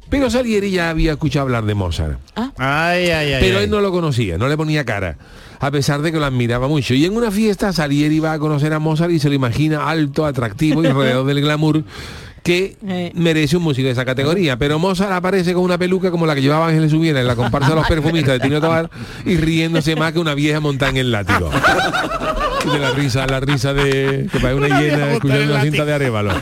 Pero Salieri ya había escuchado hablar de Mozart. Ay, ay, ay. Pero ay. él no lo conocía, no le ponía cara, a pesar de que lo admiraba mucho. Y en una fiesta Salieri va a conocer a Mozart y se lo imagina alto, atractivo y <laughs> rodeado del glamour que merece un músico de esa categoría. Pero Mozart aparece con una peluca como la que llevaba Ángeles Subiera en la comparsa de los perfumistas de Tino Tobar y riéndose más que una vieja montada en el látigo. <laughs> De la risa, la risa de que parece una hiena escuchando una cinta de arévalo.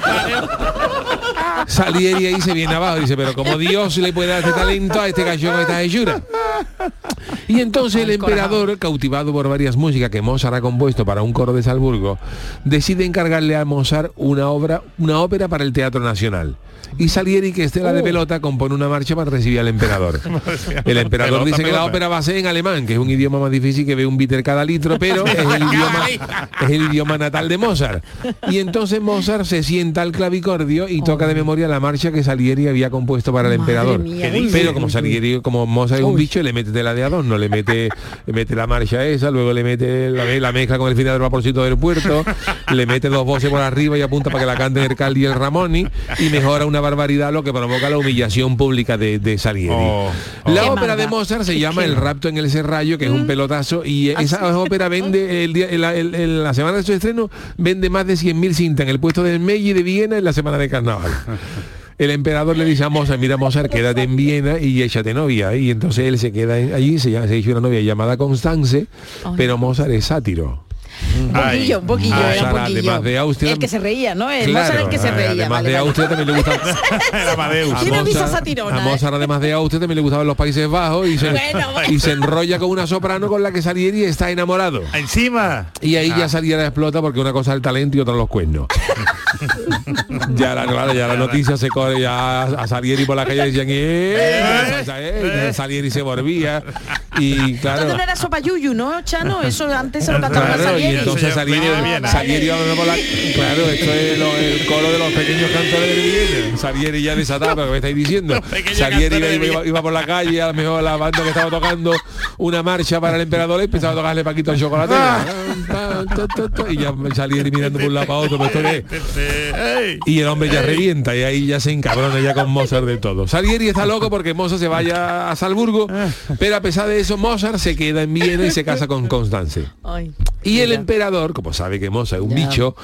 Salieri ahí se viene abajo y dice, pero como Dios le puede dar este talento a este gallo con esta hechura. Y entonces el emperador, cautivado por varias músicas que Mozart ha compuesto para un coro de Salzburgo, decide encargarle a Mozart una obra, una ópera para el Teatro Nacional. Y Salieri, que estela de pelota, compone una marcha para recibir al emperador. <laughs> El emperador Pelota, dice que la ópera va a ser en alemán, que es un idioma más difícil que ve un bitter cada litro, pero <laughs> es el idioma, es el idioma natal de Mozart. Y entonces Mozart se sienta al clavicordio y toca de memoria la marcha que Salieri había compuesto para el emperador. Pero como Salieri, como Mozart es un bicho, le mete tela de adorno, le mete, le mete la marcha esa, luego le mete la, la mezcla con el final del vaporcito del puerto, le mete dos voces por arriba y apunta para que la canten el Caldi y el Ramoni y mejora una barbaridad lo que provoca la humillación pública de, de Salieri. Oh, La Qué ópera de. Mozart se llama El rapto en el serrallo, que es un pelotazo, y esa ópera vende, el día, el- el- el- la semana de su estreno, vende más de 100.000 cintas en el puesto del Meiji de Viena en la semana de carnaval. El emperador le dice a Mozart, mira Mozart, quédate en Viena y échate novia. Y entonces él se queda en- allí, se, llama- se hizo una novia llamada Constance, pero Mozart es sátiro. Un poquillo, un poquillo, era un Mozart, poquillo. además de Austria, el que se reía, ¿no? El Claro, Mozart el que se reía. además vale, de vale. Austria también le gusta <laughs> Amadeus. Tiene a risa Mozart, satirona, a Mozart, además de Austria también le gustaban los Países Bajos y se, Bueno, bueno. y se enrolla con una soprano con la que Salieri está enamorado. Encima. Y ahí ya Salieri explota porque una cosa es el talento y otra los cuernos. <laughs> ya la, claro, ya la noticia se corre ya a, Salieri por la calle decían "Eh", eh, Salieri se volvía y claro Entonces no era sopa yuyu, ¿no, Chano? Eso antes se lo cantaba Claro, y entonces Salieri, Salieri andando por la- claro, esto es lo- el coro de los pequeños cantores de Viena. Salieri ya desatado, pero ¿qué me estáis diciendo? Salieri iba, iba- iba por la calle, a lo mejor la banda que estaba tocando una marcha para el emperador y empezaba a tocarle Paquito el chocolate. Y ya Salieri mirando por un lado para otro, pero esto es? y el hombre ya revienta y ahí ya se encabrona ya con Mozart de todo. Salieri está loco porque Mozart se vaya a Salzburgo, pero a pesar de eso Mozart se queda en Viena y se casa con Constance. Ay. Y el emperador, como sabe que Mozart es un Ya. bicho,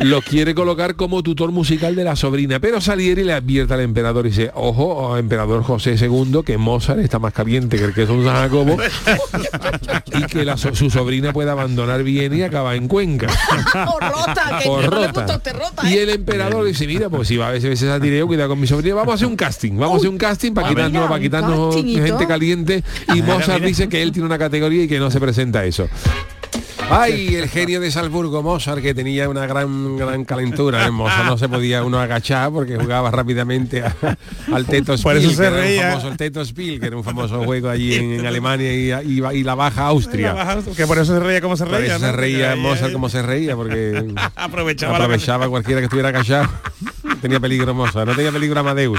lo quiere colocar como tutor musical de la sobrina. Pero Salieri le advierte al emperador y dice, ojo, emperador José II, que Mozart está más caliente que el queso de San Jacobo y que la su sobrina puede abandonar Viena y acabar en Cuenca. <laughs> O rota, que O no le rota. gusta usted rota, Y ¿eh? el emperador dice, mira, pues si va a veces a tireo, cuidado con mi sobrina, vamos a hacer un casting, vamos a hacer un casting para Ah, quitarnos, para quitarnos gente caliente. Y Mira, Mozart dice que él tiene una categoría y que no se presenta eso. Ay, <laughs> el genio de Salzburgo, Mozart, que tenía una gran gran calentura. ¿eh? Mozart no se podía uno agachar porque jugaba rápidamente a- al Teto Spiel, Por eso se que era un reía. famoso, el Teto Spiel, que era un famoso juego allí en, en Alemania y, y- y la Baja Austria. Que por eso se reía como se Por reía. eso se reía Mozart como se reía, porque <laughs> Aprovechaba aprovechaba cualquiera que estuviera callado. Tenía peligro Mozart, no tenía peligro Amadeus.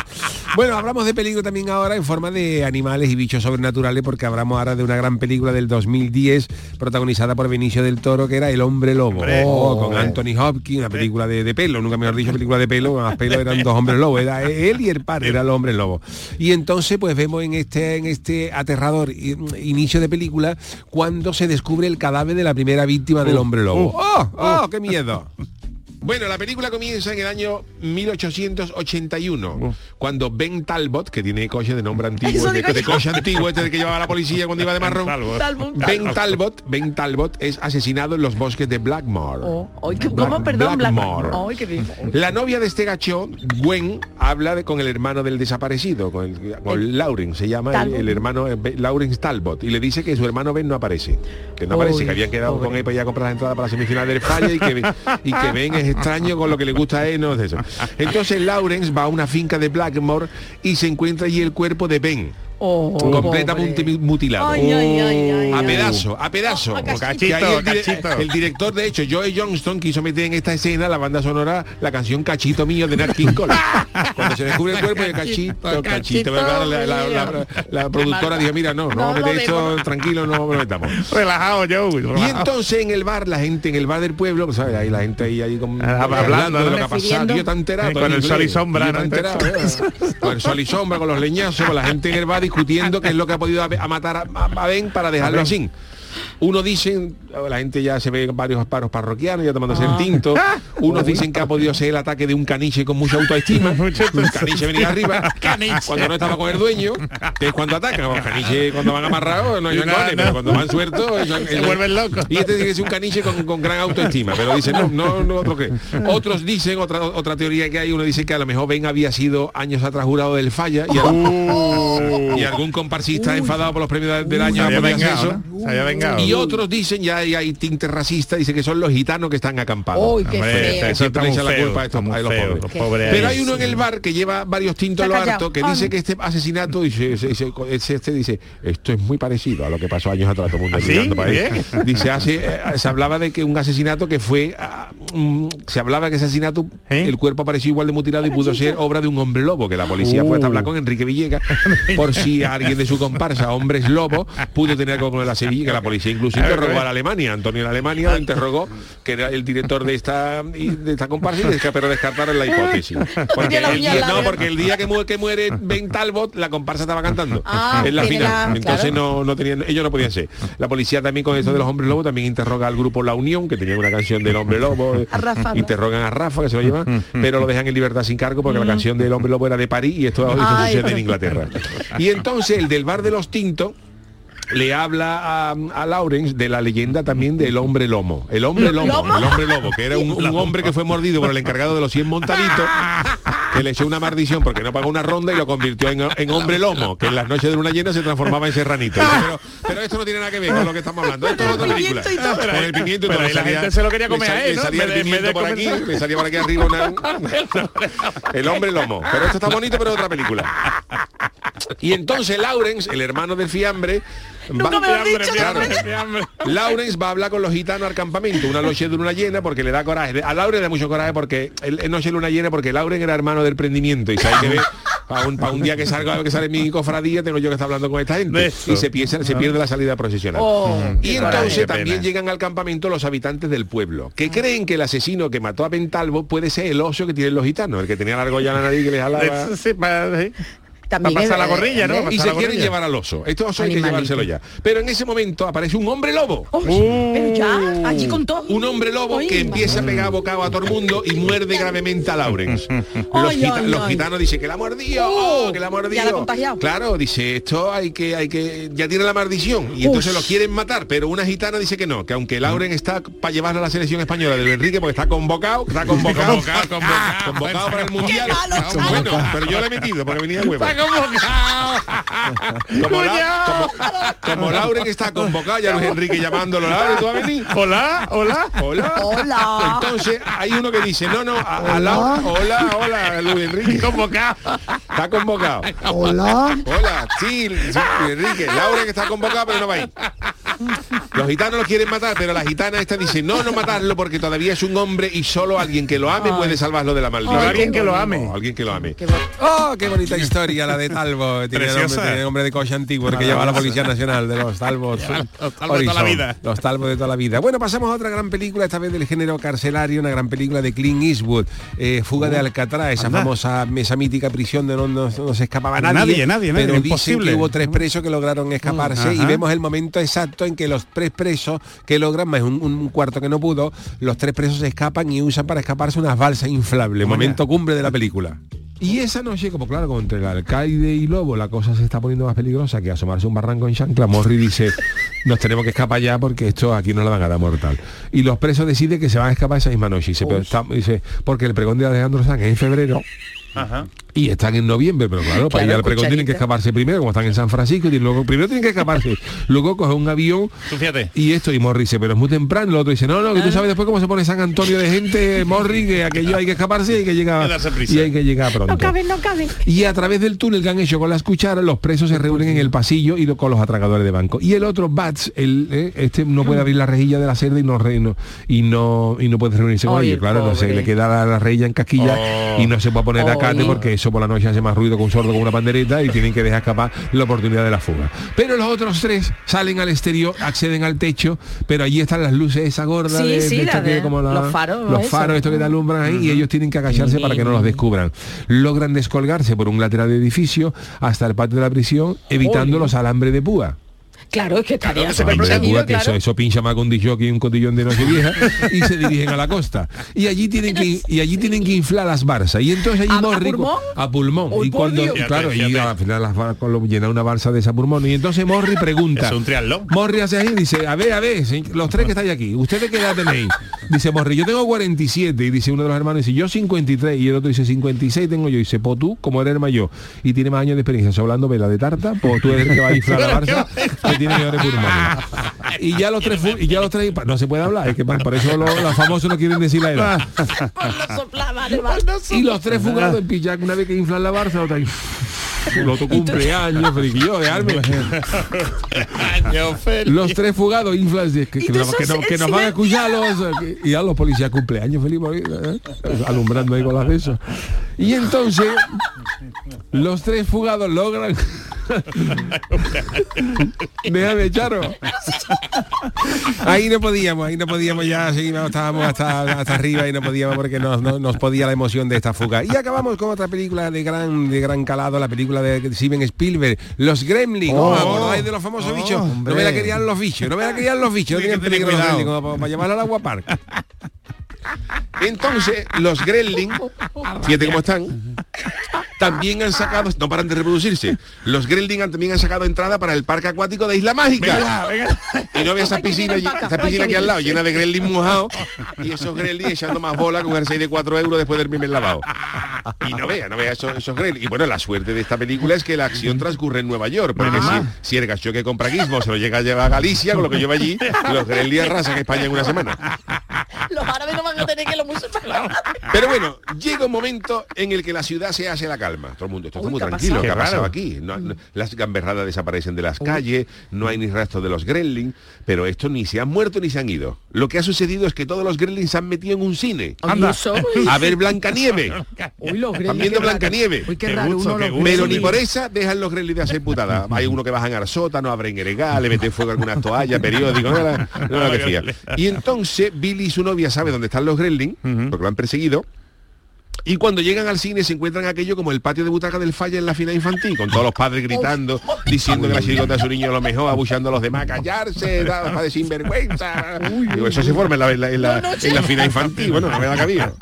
Bueno, hablamos de peligro también ahora en forma de animales y bichos sobrenaturales, porque hablamos ahora de una gran película del 2010 protagonizada por Benicio del Toro, que era El Hombre Lobo. Oh, con Anthony Hopkins, una película de, de pelo, nunca mejor dicho película de pelo, más pelo eran dos hombres lobos, era él y el par, era el hombre lobo. Y entonces pues vemos en este, en este aterrador inicio de película cuando se descubre el cadáver de la primera víctima del hombre lobo. ¡Oh! ¡Oh! ¡Qué miedo! <laughs> Bueno, la película comienza en el año 1881, cuando Ben Talbot, que tiene coche de nombre antiguo, de, coche antiguo, este que llevaba la policía cuando iba de marrón. Talbot. Ben Talbot, Ben Talbot es asesinado en los bosques de Blackmore. Oh, que- ¿Cómo? Perdón, Black- Blackmore. Ay, qué bien. La novia de este gacho, Gwen, habla de- con el hermano del desaparecido, con, el, con Lauren, se llama el, el hermano eh, Lawrence Talbot, y le dice que su hermano Ben no aparece, que no aparece, Uy, que habían quedado con él para ir a comprar las entradas para la semifinal del Falla y que, y que <laughs> Ben es extraño con lo que le gusta a él, no es eso. Entonces Lawrence va a una finca de Blackmore y se encuentra allí el cuerpo de Ben. Oh, completamente pobre. mutilado. Ay, ay, ay, ay, a pedazo, a pedazo. A cachito. El, dire- Cachito, el director, de hecho, Joey Johnston, quiso meter en esta escena la banda sonora, la canción Cachito mío de Nat King Cole. <laughs> Cuando se descubre el cuerpo de Cachito, Cachito, la, la- mío. la- la productora dijo, mira, no, no, No, meter esto demos. tranquilo, no lo metamos. <laughs> Relajado, Joe. Y entonces en el bar, la gente, en el bar del pueblo, pues, ¿sabes? ahí la gente ahí, ahí con- Ah, hablando, de lo que ha pasado. Yo enterado. Con el sol y sombra. Con el sol y sombra, con los leñazos, con la gente en el bar discutiendo qué es lo que ha podido a, a matar a, a Ben para dejarlo así. Uno dicen, la gente ya se ve varios paros parroquianos ya tomándose Ah. el tinto. <laughs> Unos dicen que ha podido ser el ataque de un caniche con mucha autoestima. <laughs> un caniche venía arriba. <laughs> Cuando no estaba con el dueño, que es cuando atacan. Los caniches cuando van amarrados no hay goles, pero cuando van sueltos Se vuelven locos. Y este dice que es un caniche con, con gran autoestima, pero dice, no, no, no otro que. Otros dicen, otra, otra teoría que hay, uno dice que a lo mejor Ben había sido años atrás jurado del falla y, al- y algún comparsista enfadado por los premios del- año Se había vengado, eso. ¿no? Se había Y otros dicen, ya hay, hay tinte racista, dice que son los gitanos que están acampados. Uy, qué Hombre, feo. eso Siempre está le muy echan la culpa a estos- está muy a los feo, pobres. los pobres Pero hay uno en el bar que lleva varios tintos lo harto que Ah. dice que este asesinato dice, este dice esto es muy parecido a lo que pasó años atrás todo el mundo ¿Ah, sí? para. Bien. dice hace eh, se hablaba de que un asesinato que fue ah, se hablaba que ese asesinato ¿Eh? el cuerpo apareció igual de mutilado y pudo ser obra de un hombre lobo que la policía fue hasta hablar con Enrique Villegas <laughs> por si alguien de su comparsa hombres lobos pudo tener algo con la Sevilla que la policía incluso <laughs> interrogó a la Alemania Antonio de Alemania lo interrogó que era el director de esta de esta comparsa y desca- pero descartaron la hipótesis. <laughs> Porque la el día, no porque el día que muere, que muere Ben Talbot la comparsa estaba cantando Ah, en la final. la- entonces claro. no, no tenían ellos no podían ser. La policía también con eso de los hombres lobos también interroga al grupo La Unión que tenía una canción del hombre lobo <laughs> A Rafa, interrogan a Rafa que se lo llevan pero lo dejan en libertad sin cargo porque la canción del hombre lobo era de París y esto, sucede en Inglaterra. Y entonces el del bar de los tintos le habla a, a Lawrence de la leyenda también del hombre lomo. El hombre lomo, ¿Lomo? el hombre lobo, que era un, un hombre que fue mordido por el encargado de los 100 montaditos, <laughs> que le echó una maldición porque no pagó una ronda y lo convirtió en, en hombre lomo, que en las noches de luna llena se transformaba en serranito. Pero, pero esto no tiene nada que ver con lo que estamos hablando. Esto es otra película. Con el pimiento y todo. la salía- gente se lo quería le comer el pimiento por aquí, le salía por aquí arriba una- <laughs> el hombre lomo. Pero esto está bonito, pero es otra película. Y entonces Lawrence, el hermano del fiambre, Nunca me lo has dicho, fiambre. <laughs> Lawrence va a hablar con los gitanos al campamento, una noche de luna llena, porque le da coraje. A Lawrence le da mucho coraje porque él noche de luna llena porque Lawrence era hermano del prendimiento y sabe que ve para un, pa' un día que salga que sale mi cofradía tengo yo que estar hablando con esta gente. Y se pierde, se pierde la salida procesional. Oh, Y entonces también llegan al campamento los habitantes del pueblo, que creen que el asesino que mató a Pentalvo puede ser el oso que tienen los gitanos, el que tenía largo ya la nariz que les jalaba. También Pa' pasar es- la gorrilla, ¿no? Y se quieren llevar al oso. Este oso hay que llevárselo ya. Pero en ese momento aparece un hombre lobo. Uy, pero ya, allí con todo. Un hombre lobo que empieza a pegar bocado a todo el mundo y muerde gravemente a Lawrence. <laughs> Los, gita- gitanos dicen que la ha mordido, Oh, oh, que la ya contagiado. Claro, dice, esto hay que, hay que, ya tiene la maldición. Y entonces lo quieren matar, pero una gitana dice que no, que aunque Lawrence está para llevarlo a la selección española de Luis Enrique, porque está convocado, está convocado, <laughs> Convocado, convocado. convocado para el mundial. malo, bueno, pero yo le he metido porque venía huevo. Convocado. <laughs> Como, la, como, como Lauren está convocado, ya Luis Enrique llamándolo, Lauren, ¿tú vas a venir? Hola, hola. Hola. Hola. Entonces hay uno que dice, no, no, a, a Laura, hola, hola, Luis Enrique. Convocado. Está convocado. Hola. Hola, sí, sí, Luis Enrique, Laura que está convocado pero no va a ir. Los gitanos lo quieren matar, pero la gitana esta dice, no, no matarlo porque todavía es un hombre y solo alguien que lo ame puede salvarlo de la maldición. Ay, alguien que lo ame. No, alguien que lo ame. Qué Oh, qué bonita historia la de Talbot. Tiene nombre, de coche antiguo, el que lleva la Policía Nacional de los Talbot. <laughs> Los Talbot de toda la vida. Los Talbot de toda la vida. Bueno, pasamos a otra gran película, esta vez del género carcelario, una gran película de Clint Eastwood, eh, Fuga de Alcatraz, esa Anda. famosa, esa mítica prisión de donde no, no se escapaba nadie. Nadie, nadie, nadie, Pero dicen imposible. que hubo tres presos que lograron escaparse y vemos el momento exacto en que los tres presos que logran, más un, un cuarto que no pudo, los tres presos se escapan y usan para escaparse unas balsas inflables, momento cumbre de la película. Y esa noche, como claro, entre el alcaide y Lobo la cosa se está poniendo más peligrosa que asomarse un barranco en chancla, Morri dice, nos tenemos que escapar ya porque esto aquí no la van a dar mortal. Y los presos deciden que se van a escapar esa misma noche. Y se, dice, porque el pregón de Alejandro es en febrero y están en noviembre, pero claro, para ir al pregón tienen que escaparse primero, como están en San Francisco, y luego primero tienen que escaparse, <laughs> luego coge un avión y esto, y Morri dice, pero es muy temprano, el otro dice, no, no, que tú sabes después cómo se pone San Antonio de gente, Morri, que aquello hay que escaparse y hay que llegar, y hay que llegar pronto. No cabe, no cabe. Y a través del túnel que han hecho con las cucharas, los presos se reúnen en el pasillo y lo- con los atracadores de banco. Y el otro, Bats, el, eh, este no puede abrir la rejilla de la cerda y no, re- no- y no y no puede reunirse con ellos. el Claro, no se le queda la, la rejilla en casquilla Oh. y no se puede poner de acate porque eso por la noche hace más ruido con un sordo con una pandereta y tienen que dejar escapar la oportunidad de la fuga. Pero los otros tres salen al exterior, acceden al techo, pero allí están las luces esa gorda Sí, de, sí, de la que de- como la- los faros, los faros esto que te alumbran ahí y ellos tienen que agacharse para que no los descubran. Logran descolgarse por un lateral de edificio hasta el patio de la prisión, evitando los alambres de púa. Claro, es que estaría púa, que eso, claro. eso pincha más con un dijockey y un cotillón de Nochevieja y se dirigen a la costa. Y allí tienen que y allí tienen que inflar las barzas. Y entonces allí ¿A- a Morri pulmón? a pulmón. Uy, y cuando Dios. claro, y al final las llena una balsa de esa pulmón. Y entonces Morri <laughs> pregunta. Es un triatlón. Morri hace ahí y dice, a ver, a ver, se- los tres que estáis aquí, ¿ustedes qué edad tenéis? Dice Morri, yo tengo 47 y dice uno de los hermanos, dice, yo 53 y el otro dice 56 tengo yo. Y dice, pues tú, como eres el mayor y tienes más años de experiencia soplando vela de tarta, pues tú eres el que va a inflar la barza <laughs> que tiene. <laughs> Y ya los tres y ya los tres no se puede hablar, es que por eso los, los famosos no quieren decir la edad. Y los tres fugados en pillac una vez que inflan la barza, otra vez, el otro <laughs> cumpleaños, feliz yo, dejarme. Los tres fugados inflan que, que, nos- que nos- que nos van a escuchar los y a los policías cumpleaños feliz ¿eh? alumbrando ahí con las de. Y entonces los tres fugados logran <laughs> Déjame, Charo. Ahí no podíamos, ahí no podíamos ya seguir, estábamos hasta, hasta arriba y no podíamos porque nos, no- nos podía la emoción de esta fuga. Y acabamos con otra película de gran de gran calado, la película de Steven Spielberg, Los Gremlins. Oh. ¿Os acordáis de los famosos Oh, bichos? No hombre. me la querían los bichos, no me la querían los bichos, no tenían peligro los. Gremlins, como para, para llevarlo al agua park. <laughs> Entonces, los Gremlins, fíjate cómo están, también han sacado, no paran de reproducirse, los Gremlins han- también han sacado entrada para el parque acuático de Isla Mágica. Y no había esa piscina, allí- esa piscina aquí al lado, llena de Gremlins mojados, y esos Gremlins echando más bola con el 6 de 4 euros después del primer lavado. Y no vea, no vea esos, esos Gremlins. Y bueno, la suerte de esta película es que la acción transcurre en Nueva York, porque si, si el gacho que compra Gizmo se lo llega a llevar a Galicia, con lo que lleva allí, los Gremlins arrasan España en una semana. Los árabes no van a tener que lo mucho Pero bueno, llega un momento en el que la ciudad se hace la calma. Todo el mundo, esto está Uy, muy ¿qué ha tranquilo? ¿qué ha pasado raro. aquí? No- no- las gamberradas desaparecen de las calles, no hay ni rastro de los gremlins, pero estos ni se han muerto ni se han ido. Lo que ha sucedido es que todos los gremlins se han metido en un cine. Anda. <laughs> A ver Blancanieve. <laughs> Uy, los Están viendo. Blancanieve. Pero ni por esa dejan los gremlins de hacer putada. Hay uno que bajan al sótano, abren el le meten fuego a algunas toallas, periódicos, no, no. <laughs> Y entonces Billy y su novia sabe dónde están los gremlins, porque lo han perseguido. Y cuando llegan al cine se encuentran aquello como el patio de butaca del falla en la final infantil, con todos los padres gritando, diciendo que la chirigota de su niño es lo mejor, abuchando a los demás, callarse, nada más <laughs> de sinvergüenza. Digo, eso se forma en la, en la, en la, en la final infantil, bueno, no me da cabida.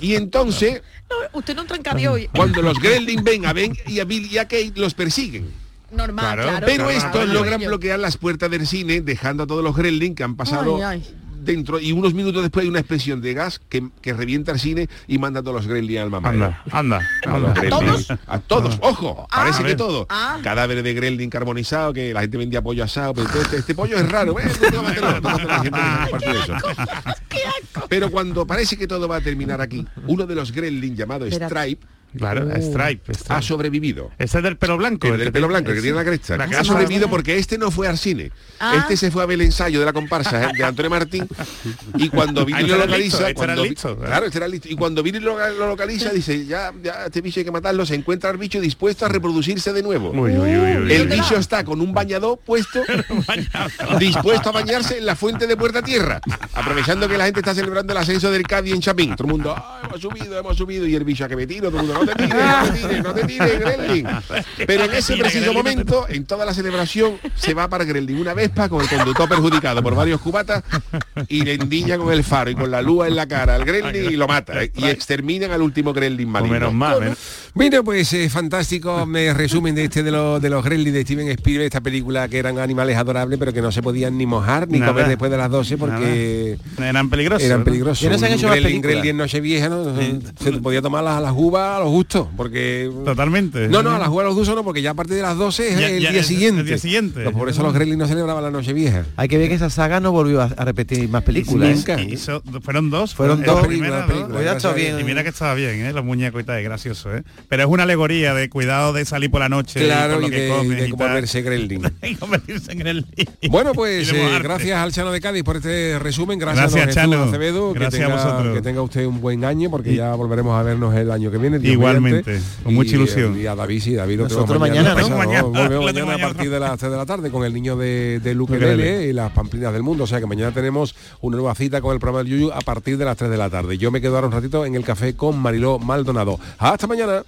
Y entonces, No, usted no en hoy. cuando los Gremlins ven a Ben y a Bill y a Kate, los persiguen. Normal, claro. Pero claro, estos claro, logran bloquear las puertas del cine, dejando a todos los Gremlins que han pasado Ay, ay. Dentro y unos minutos después hay una explosión de gas que, que revienta el cine y manda a todos los Gremlins al mamá. Anda, anda. A. Gremlins. a todos, ojo, parece a que ver. todo. Ah. Cadáveres de Gremlin carbonizado, que la gente vendía pollo asado, pero este, este pollo es raro, ¿eh? Pero cuando parece que todo va a terminar aquí, uno de los Gremlin llamado. Stripe Claro, Stripe. Stripe. ha sobrevivido. Ese es del pelo blanco. El del pelo blanco, el que tiene la cresta. La ha sobrevivido porque este no fue al cine. Ah. Este se fue a ver el ensayo de la comparsa ¿eh? de Antonio Martín y cuando <laughs> Vini lo localiza, listo, este era cuando Vi- listo, ¿eh? claro, este era listo. Y cuando Vini lo, lo localiza, dice, ya, ya este bicho hay que matarlo, se encuentra el bicho dispuesto a reproducirse de nuevo. Uy, uy, uy, uy. El bicho está con un bañador puesto, <laughs> dispuesto a bañarse en la fuente de Puerta Tierra, aprovechando que la gente está celebrando el ascenso del Cádiz en Chapín. Todo el mundo, "Ah, hemos subido, hemos subido, y el bicho a que me tiro, todo el mundo, no te tires, no te tires, no te tires, Gremlin. Pero en ese preciso momento, en toda la celebración, se va para Gremlin una Vespa con el conductor perjudicado por varios cubatas y le endiña con el faro y con la luz en la cara al Gremlin y lo mata. ¿eh? Y exterminan al último Gremlin maligno. menos mal, menos- Mira, pues eh, fantástico, me resumen de este de, los de los Gremlins de Steven Spielberg, esta película que eran animales adorables, pero que no se podían ni mojar ni Nada. comer después de las 12 porque Eran peligrosos. eran ¿no? peligrosos. ¿Y no se han Un hecho Gremlin? Gremlin Nochevieja, ¿no? Se podía tomar las, las uvas los porque... Totalmente. No, no, a las uvas a los dulces no, porque ya a partir de las 12 es Ya- el ya día es siguiente. el día siguiente. Por eso los Gremlins no celebraban la Nochevieja. Hay que ver que esa saga no volvió a, a repetir más películas. Nunca. ¿eh? Y fueron dos. Fueron la dos primera, películas, dos. bien. Y mira que estaba bien, ¿eh? Los muñecos y tal, es gracioso, ¿eh? Pero es una alegoría de cuidado de salir por la noche. Claro, con lo y que de, comes de y. <laughs> Y convertirse en Gremlin. Bueno, <laughs> pues Y de eh, gracias al Chano de Cádiz por este resumen. Gracias, Gracias, Jesús Chano. Acevedo. Gracias que, a tenga, vosotros. que tenga usted un buen año porque ya volveremos a vernos el año que viene. Dios Igualmente, con mucha Y, ilusión. Y a David, sí, David lo tenemos mañana, ¿no? Mañana, Volvemos mañana, tengo a partir de las 3 de la tarde con el niño de, de Luque. Lele y las pamplinas del mundo. O sea que mañana tenemos una nueva cita con el programa del Yuyu a partir de las 3 de la tarde. Yo me quedo ahora un ratito en el café con Mariló Maldonado. Hasta mañana.